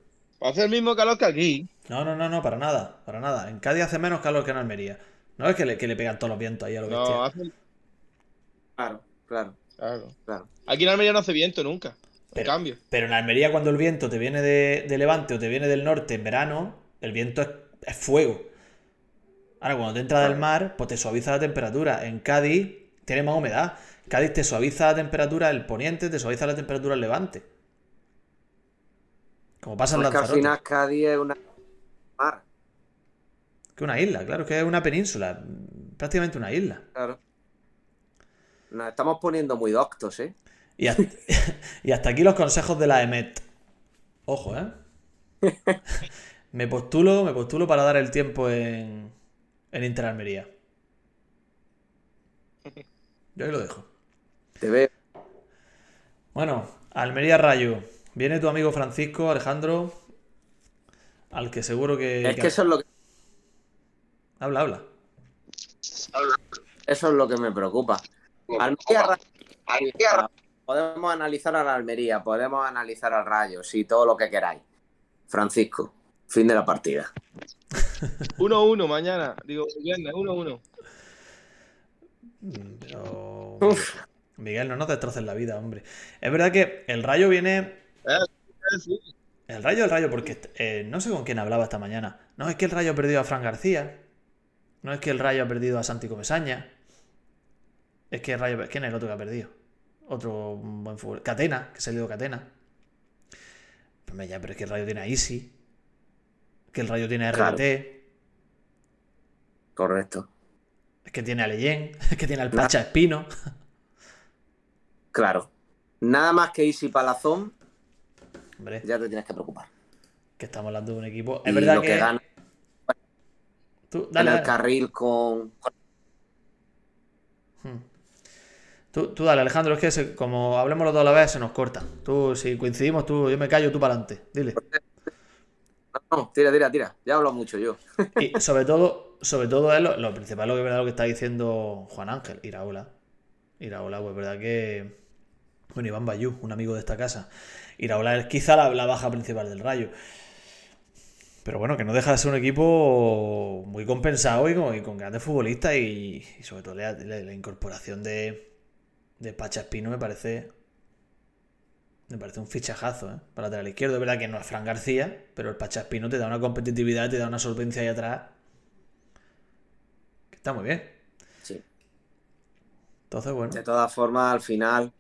Hace el mismo calor que aquí. No, no, no, no, para nada, para nada. En Cádiz hace menos calor que en Almería. No es que le, que le pegan todos los vientos ahí a lo No, bestia. hace. Claro, claro, Claro. claro. Aquí en Almería no hace viento nunca. En Pero- cambio. Pero en Almería cuando el viento te viene de, de levante o te viene del norte en verano, el viento es, es fuego. Ahora, cuando te entra del mar, pues te suaviza la temperatura. En Cádiz tiene más humedad. Cádiz te suaviza la temperatura el poniente, te suaviza la temperatura el levante. Como pasa en al Lanzarote. final Cádiz es una mar, Que una isla, claro, que es una península. Prácticamente una isla. claro. Nos estamos poniendo muy doctos, ¿eh? Y hasta, y hasta aquí los consejos de la EMET. Ojo, ¿eh? Me postulo, me postulo para dar el tiempo en, en Inter Almería. Yo ahí lo dejo. Te veo. Bueno, Almería Rayo. Viene tu amigo Francisco, Alejandro, al que seguro que... Es que eso es lo que, Habla, habla. eso es lo que me preocupa. Almería, Ra- podemos analizar a la Almería, podemos analizar al Rayo, sí, todo lo que queráis. Francisco, fin de la partida. 1-1 mañana. Digo, viernes, 1-1. Mm, Pero... Uf. Miguel, no nos destroces la vida, hombre. Es verdad que el Rayo viene... Eh, sí. El Rayo, el Rayo, porque eh, no sé con quién hablaba esta mañana. No es que el Rayo ha perdido a Fran García. No es que el Rayo ha perdido a Santi Comesaña. Es que el Rayo. ¿Quién es el otro que ha perdido? Otro buen fútbol. Catena, que se ha ido Catena. Pues ya, pero es que el Rayo tiene a Easy. Que el Rayo tiene a Claro. RBT. Correcto. Es que tiene a Leyen. Es que tiene al Pacha Espino. Claro. Nada más que Isi Palazón, Hombre, ya te tienes que preocupar. que estamos hablando de un equipo. Y Es verdad lo que. que gana Tú, en dale, el dale. carril con. Hmm. Tú, tú dale, Alejandro, es que se- como hablemos los dos a la vez se nos corta. Tú, si coincidimos, tú, yo me callo, tú para adelante. Dile. No, no, tira, tira, tira. Ya hablo mucho yo. Y sobre todo, sobre todo es lo, lo principal, lo que es verdad lo que está diciendo Juan Ángel, Iraola. Iraola, pues verdad que. Bueno, Iván Bayú, un amigo de esta casa. Iraola es quizá la, baja principal del Rayo. Pero bueno, que no deja de ser un equipo muy compensado y con, grandes futbolistas y, sobre todo la, incorporación de, de Pacha Espino me parece me parece un fichajazo, ¿eh? Para lateral izquierdo. Es verdad que no es Fran García, pero el Pachaspino te da una competitividad, te da una solvencia ahí atrás. Que está muy bien. Sí. Entonces, bueno. De todas formas, al final,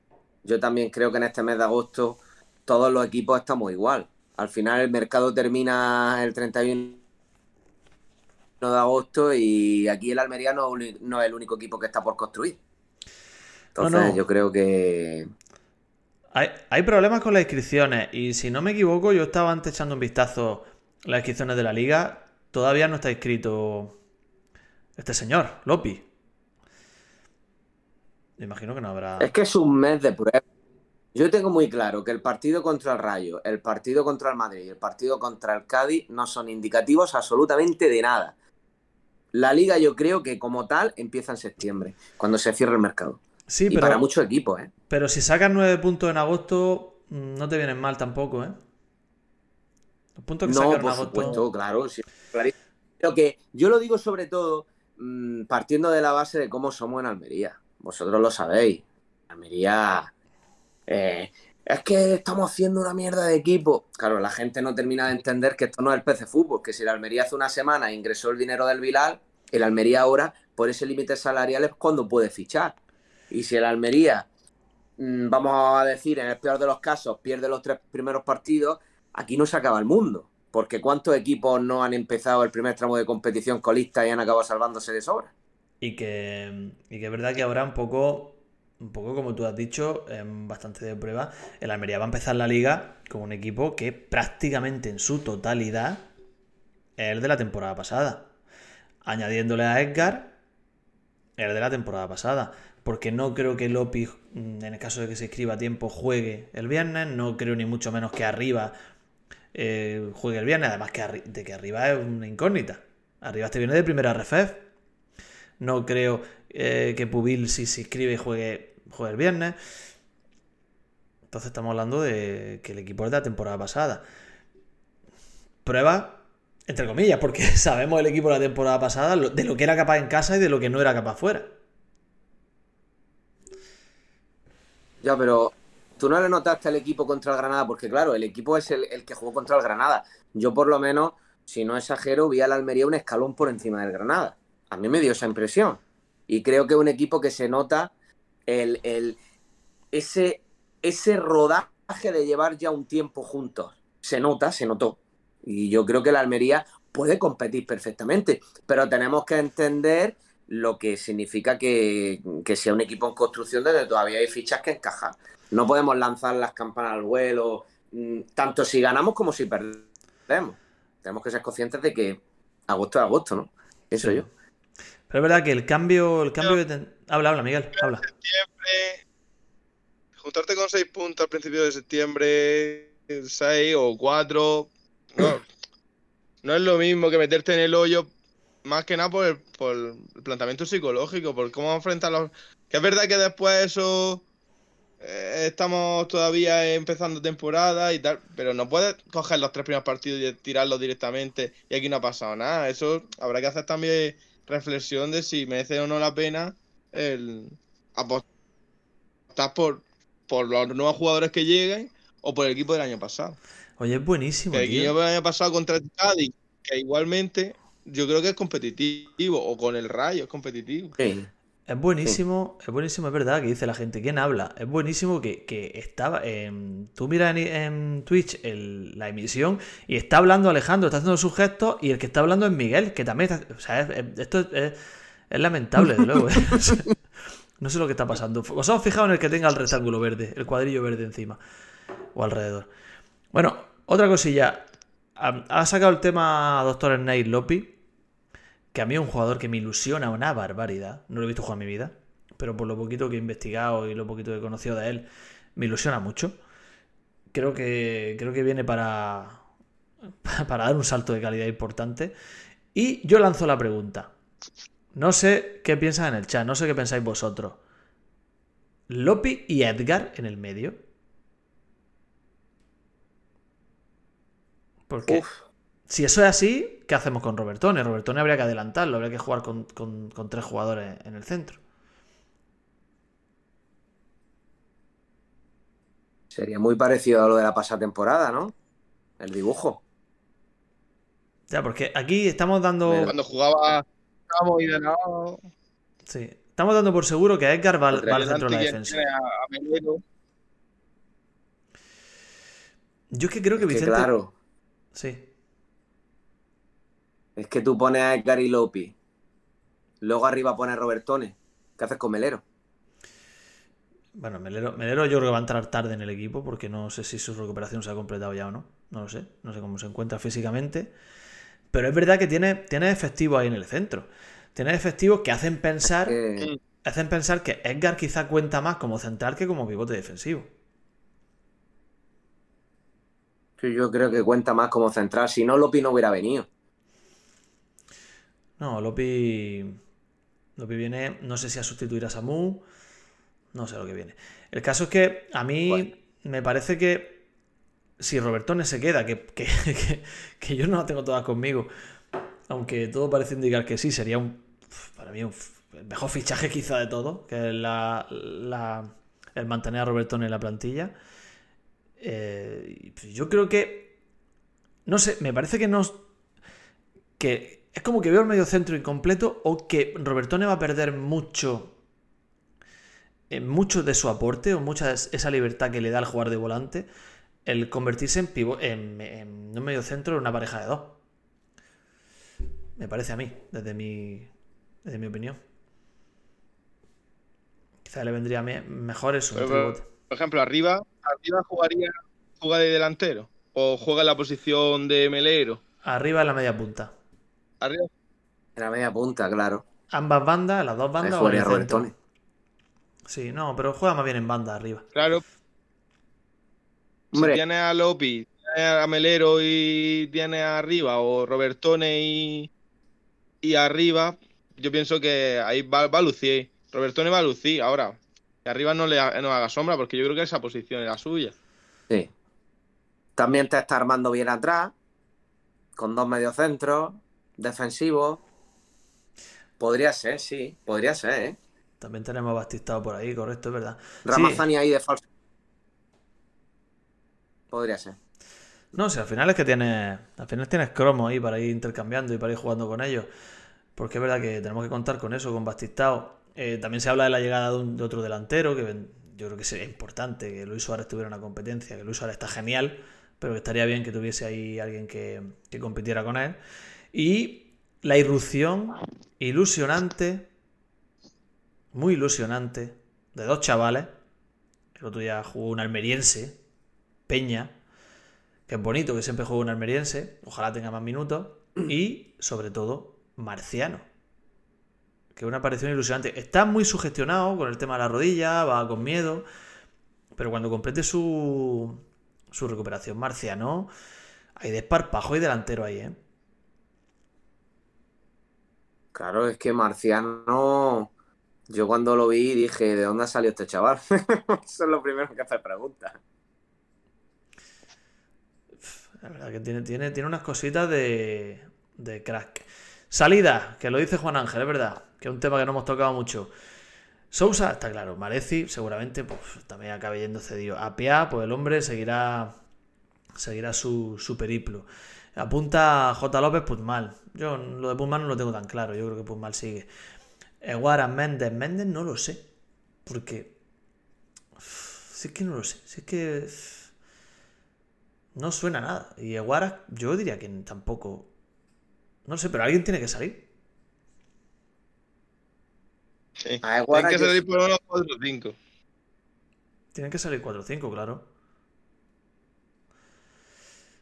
yo también creo que en este mes de agosto todos los equipos estamos igual. Al final el mercado termina el 31 de agosto y aquí el Almería no, es el único equipo que está por construir. Entonces, yo creo que hay, problemas con las inscripciones y si no me equivoco, yo estaba antes echando un vistazo a las inscripciones de la liga. Todavía no está inscrito este señor, Lopi. Me imagino que no habrá. Es que es un mes de prueba. Yo tengo muy claro que el partido contra el Rayo, el partido contra el Madrid y el partido contra el Cádiz no son indicativos absolutamente de nada. La liga yo creo que como tal empieza en septiembre, cuando se cierre el mercado. Sí, y para muchos equipos, ¿eh? Pero si sacas nueve puntos en agosto, mm, no te vienen mal tampoco, ¿eh? Los puntos que no, por supuesto, claro. Pero que yo lo digo sobre todo mm, partiendo de la base de cómo somos en Almería. Vosotros lo sabéis. Almería. Eh, es que estamos haciendo una mierda de equipo. Claro, la gente no termina de entender que esto no es el PC Fútbol, que si la Almería hace una semana ingresó el dinero del Vilal, el Almería ahora, por ese límite salarial, es cuando puede fichar. Y si el Almería, mm, vamos a decir, en el peor de los casos, pierde los tres primeros partidos, aquí no se acaba el mundo. Porque ¿cuántos equipos no han empezado el primer tramo de competición colista y han acabado salvándose de sobra? Y que, y que es verdad que habrá un poco, un poco como tú has dicho, bastante de prueba. El Almería va a empezar la liga con un equipo que prácticamente en su totalidad es el de la temporada pasada. Añadiéndole a Edgar, el de la temporada pasada porque no creo que Lopi, mm, en el caso de que se escriba a tiempo, juegue el viernes, no creo ni mucho menos que arriba eh, juegue el viernes, además que de que arriba es una incógnita. Arriba este viene de primera refef. No creo eh, que Pubil, si se inscribe, juegue, juegue el viernes. Entonces estamos hablando de que el equipo es de la temporada pasada. Prueba, entre comillas, porque sabemos el equipo de la temporada pasada de lo que era capaz en casa y de lo que no era capaz fuera. Ya, pero tú no le notaste al equipo contra el Granada, porque claro, el equipo es el, que jugó contra el Granada. Yo por lo menos, si no exagero, vi al Almería un escalón por encima del Granada. A mí me dio esa impresión. Y creo que es un equipo que se nota el, el, ese, ese rodaje de llevar ya un tiempo juntos. Se nota, se notó. Y yo creo que la Almería puede competir perfectamente, pero tenemos que entender lo que significa que, sea un equipo en construcción donde todavía hay fichas que encajan. No podemos lanzar las campanas al vuelo, mm, tanto si ganamos como si perdemos. Tenemos que ser conscientes de que agosto es agosto, ¿no? Eso yo. Pero es verdad que el cambio, el cambio Habla, habla, Miguel, habla. juntarte con seis puntos al principio de septiembre, seis o cuatro, no, no es lo mismo que meterte en el hoyo más que nada por el, por el planteamiento psicológico, por cómo enfrentar los... Que es verdad que después eso... Eh, estamos todavía empezando temporada y tal, pero no puedes coger los tres primeros partidos y tirarlos directamente y aquí no ha pasado nada. Eso habrá que hacer también reflexión de si merece o no la pena el apostar por, por los nuevos jugadores que lleguen o por el equipo del año pasado. Oye, es buenísimo. el equipo del año pasado contra el Cádiz, que igualmente yo creo que es competitivo, o con el Rayo es competitivo. Es buenísimo, es buenísimo, es verdad que dice la gente, ¿quién habla? Es buenísimo que, estaba, tú miras en, Twitch la emisión y está hablando Alejandro, está haciendo sus gestos y el que está hablando es Miguel, que también está, o sea, esto es, lamentable, de luego. ¿eh? no sé lo que está pasando. ¿Os habéis fijado en el que tenga el rectángulo verde, el cuadrillo verde encima o alrededor? Bueno, otra cosilla, ha sacado el tema Doctor Snake Lopi, que a mí es un jugador que me ilusiona una barbaridad. No lo he visto jugar en mi vida, pero por lo poquito que he investigado y lo poquito que he conocido de él, me ilusiona mucho. Creo que, creo que viene para, para dar un salto de calidad importante. Y yo lanzo la pregunta. No sé qué piensan en el chat, no sé qué pensáis vosotros. Lopi y Edgar en el medio. Porque Uf, si eso es así, ¿qué hacemos con Robertone? Robertone habría que adelantarlo, habría que jugar con, con- con tres jugadores en el centro. sería muy parecido a lo de la pasada temporada, ¿no? El dibujo. Ya, porque aquí estamos dando. Cuando jugaba Ramos y de lado. Sí. Estamos dando por seguro que Edgar va, al- va al centro de la defensa. Yo es que creo que Es que Vicente. claro, Sí. Es que tú pones a Edgar y Lopi. Luego arriba pones a Robertone. ¿Qué haces con Melero? Bueno, Melero, Melero yo creo que va a entrar tarde en el equipo porque no sé si su recuperación se ha completado ya o no. No lo sé. No sé cómo se encuentra físicamente. Pero es verdad que tiene, tiene efectivos ahí en el centro. Tiene efectivos que hacen pensar, Que- hacen pensar que Edgar quizá cuenta más como central que como pivote defensivo. yo creo que cuenta más como central. Si no, Lopi no hubiera venido. No, Lopi. Lopi viene, no sé si a sustituir a Samu. No sé lo que viene. El caso es que a mí Bueno. me parece que si Robertone se queda, que, que, que- que yo no la tengo todas conmigo, aunque todo parece indicar que sí, sería un. Para mí, un, el mejor fichaje quizá de todo, que es la, la- el mantener a Robertone en la plantilla. Eh, pues yo creo que. No sé, me parece que no que es como que veo el medio centro incompleto o que Robertone va a perder mucho eh, mucho de su aporte o mucha de esa libertad que le da al jugar de volante el convertirse en pivo en, en un medio centro en una pareja de dos me parece a mí desde mi desde mi opinión quizá le vendría me- mejor eso Pero, por ejemplo, arriba, arriba jugaría, juega de delantero. O juega en la posición de Melero. arriba en la media punta Arriba. En la media punta, claro. ambas bandas las dos Ahí bandas o en jugaría Robertone. sí no pero juega más bien en banda arriba Claro, si Hombre, tiene a Lopi, tiene a Melero y tiene arriba, o Robertone y, y arriba, yo pienso que ahí va, va a lucir. Robertone va a lucir ahora. Que arriba no le ha- no haga sombra, porque yo creo que esa posición es la suya. sí. También te está armando bien atrás, con dos mediocentros, defensivos. Podría ser, sí, podría ser, ¿eh? También tenemos a Bastistao por ahí, correcto, es verdad. Sí. Ramazani ahí de falso. Podría ser. No, si al final es que tienes. Al final tienes cromos ahí para ir intercambiando y para ir jugando con ellos. Porque es verdad que tenemos que contar con eso, con Bastistao. Eh, también se habla de la llegada de, un- de otro delantero, que yo creo que sería importante que Luis Suárez tuviera una competencia, que Luis Suárez está genial, pero que estaría bien que tuviese ahí alguien que, que compitiera con él. Y la irrupción ilusionante, muy ilusionante, de dos chavales. El otro día jugó un almeriense, Peña, que es bonito que siempre juegue un almeriense, ojalá tenga más minutos, y sobre todo Marciano, que una aparición ilusionante. Está muy sugestionado con el tema de la rodilla, va con miedo, pero cuando complete su, su recuperación Marciano, hay desparpajo y delantero ahí, ¿eh? Claro, es que Marciano. Yo cuando lo vi dije, ¿de dónde ha salido este chaval? Eso es lo primero que hace preguntas. La verdad que tiene, tiene, tiene unas cositas de, de crack. Salida, que lo dice Juan Ángel, es verdad, que es un tema que no hemos tocado mucho. Sousa, está claro, Mareci seguramente pues, también acabe yendo cedido. A Pia, pues el hombre seguirá, seguirá su, su periplo. Apunta J. López Puzmal. Yo lo de Puzmal no lo tengo tan claro, yo creo que Puzmal sigue. Eguara, Méndez, Méndez no lo sé, porque... Si es que no lo sé, si es que... No suena nada. Y Eguara, yo diría que tampoco. No sé, pero alguien tiene que salir. Sí. A Eguara Tienen que salir por unos 4 o 5. Tienen que salir 4 o 5, claro.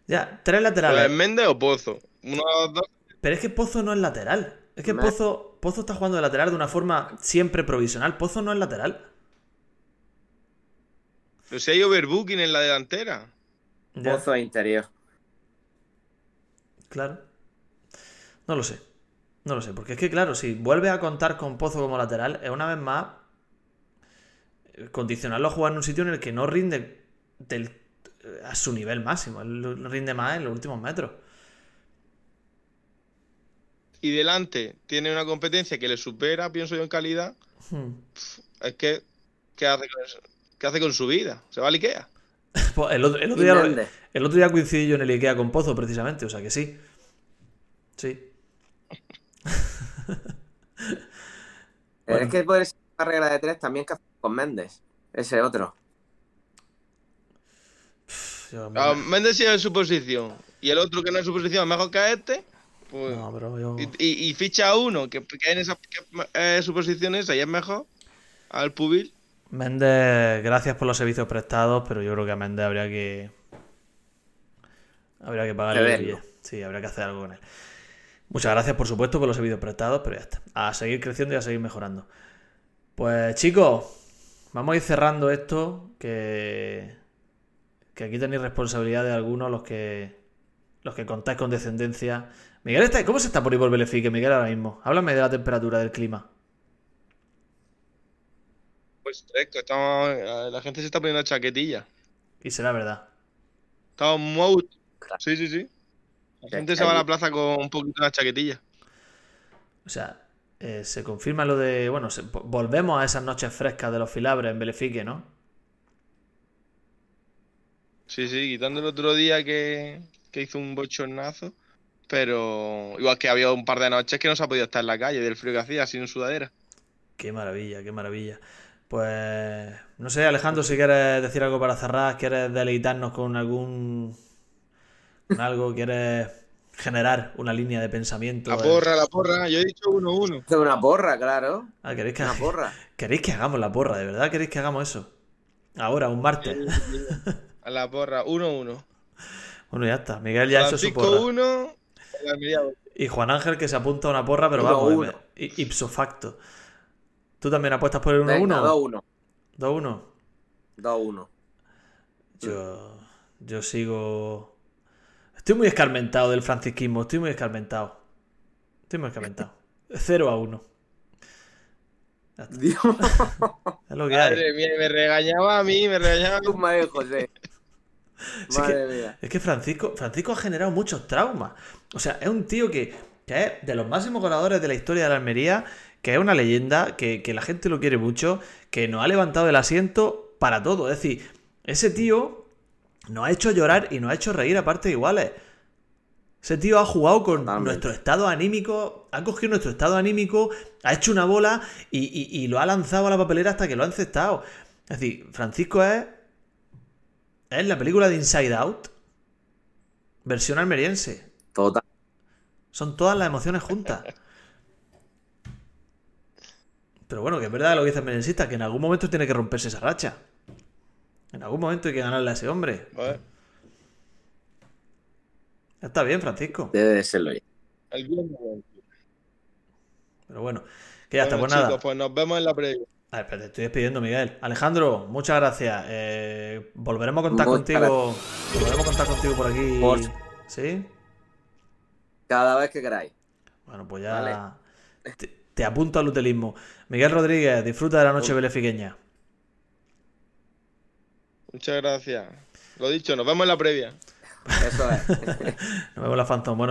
Ya, tres ¿Pues laterales. Méndez o Pozo? Uno dos. Pero es que Pozo no es lateral. Es que Pozo, Pozo está jugando de lateral de una forma siempre provisional. Pozo no es lateral. Pero si hay overbooking en la delantera. Ya, Pozo interior. claro. No lo sé. No lo sé. Porque es que, claro, si vuelve a contar con Pozo como lateral, es una vez más. condicionarlo a jugar en un sitio en el que no rinde del, a su nivel máximo. Él rinde más en los últimos metros. Y delante tiene una competencia que le supera, pienso yo, en calidad. Hmm. Es que, ¿qué hace con, eso? ¿Qué hace con su vida? ¿Se va al Ikea? Pues el, otro, el otro Y día, el otro día coincidí yo en el Ikea con Pozo, precisamente, o sea que sí. Sí. Bueno. Es que puede ser una regla de tres también que hace con Méndez. Ese otro. Yo- Ah, Méndez sigue en su posición. Y el otro que no es su posición es mejor que este. Pues, no, pero yo... y, y- y ficha a uno que, que en esa que, eh, su posición esa y es mejor. Al Pubil. Méndez, gracias por los servicios prestados, pero yo creo que a Méndez habría que. Habría que pagarle el billete. Sí, habría que hacer algo con él. Muchas gracias, por supuesto, por los servicios prestados, pero ya está. A seguir creciendo y a seguir mejorando. Pues chicos, vamos a ir cerrando esto. Que. Que aquí tenéis responsabilidad de algunos los que. Los que contáis con descendencia. Miguel, está- ¿cómo se está por ahí por Belefique, Miguel, ahora mismo? Háblame de la temperatura del clima. Pues fresco, estamos, eh, la gente se está poniendo chaquetilla. Y será verdad. Estamos muy. Sí, sí, sí. La gente se va a la plaza con un poquito de chaquetilla. O sea, eh, se confirma lo de. Bueno, se- volvemos a esas noches frescas de los filabres en Belefique, ¿no? Sí, sí, quitando el otro día que, que hizo un bochornazo. Pero igual que había un par de noches que no se ha podido estar en la calle del frío que hacía, sin sudadera. Qué maravilla, qué maravilla. Pues. No sé, Alejandro, si quieres decir algo para cerrar, quieres deleitarnos con algún. con algo, quieres generar una línea de pensamiento. La porra, la porra. Yo he dicho 1-1. Hace una porra, claro. Ah, ¿queréis que, Una porra. ¿Queréis que hagamos la porra? ¿De verdad queréis que hagamos eso? Ahora, un martes. A la porra, 1-1. Bueno, ya está. Miguel ya ha hecho su porra. 1. la Almería dos. Y Juan Ángel que se apunta a una porra, pero Uno, vamos, uno. ipso facto. ¿Tú también apuestas por el 1-1? Venga, 2-1. 2-1. 2-1. Yo, yo sigo. Estoy muy escarmentado del francisquismo, estoy muy escarmentado. Estoy muy escarmentado. 0 a 1. Dios, Es lo que hay. Madre mía, me regañaba a mí, me regañaba a tu madre, José. Sí Madre mía. Es que Francisco, Francisco ha generado muchos traumas. O sea, es un tío que, que es de los máximos goleadores de la historia de la Almería, que es una leyenda, que, que la gente lo quiere mucho, que nos ha levantado el asiento para todo. Es decir, ese tío nos ha hecho llorar y nos ha hecho reír a partes iguales. Ese tío ha jugado con Totalmente. nuestro estado anímico, ha cogido nuestro estado anímico, ha hecho una bola y, y- y lo ha lanzado a la papelera hasta que lo ha encestado. Es decir, Francisco es. Es la película de Inside Out, versión almeriense. Total. Son todas las emociones juntas. Pero bueno, que es verdad lo que dice el almeriensista, que en algún momento tiene que romperse esa racha. En algún momento hay que ganarle a ese hombre. Vale. Está bien, Francisco. Debe de serlo ya. Pero bueno, que ya está, Bueno, pues nada. chicos, pues nos vemos en la previa. A ver, pero te estoy despidiendo, Miguel. Alejandro, muchas gracias. Eh, volveremos a contar contigo. Volveremos a contar contigo por aquí. Por- ¿Sí? Cada vez que queráis. Bueno, pues ya. Vale. Te, te apunto al utilismo. Miguel Rodríguez, disfruta de la noche belefiqueña. Muchas gracias. Lo dicho, nos vemos en la previa. Eso es. Nos vemos en la Phantom. Bueno,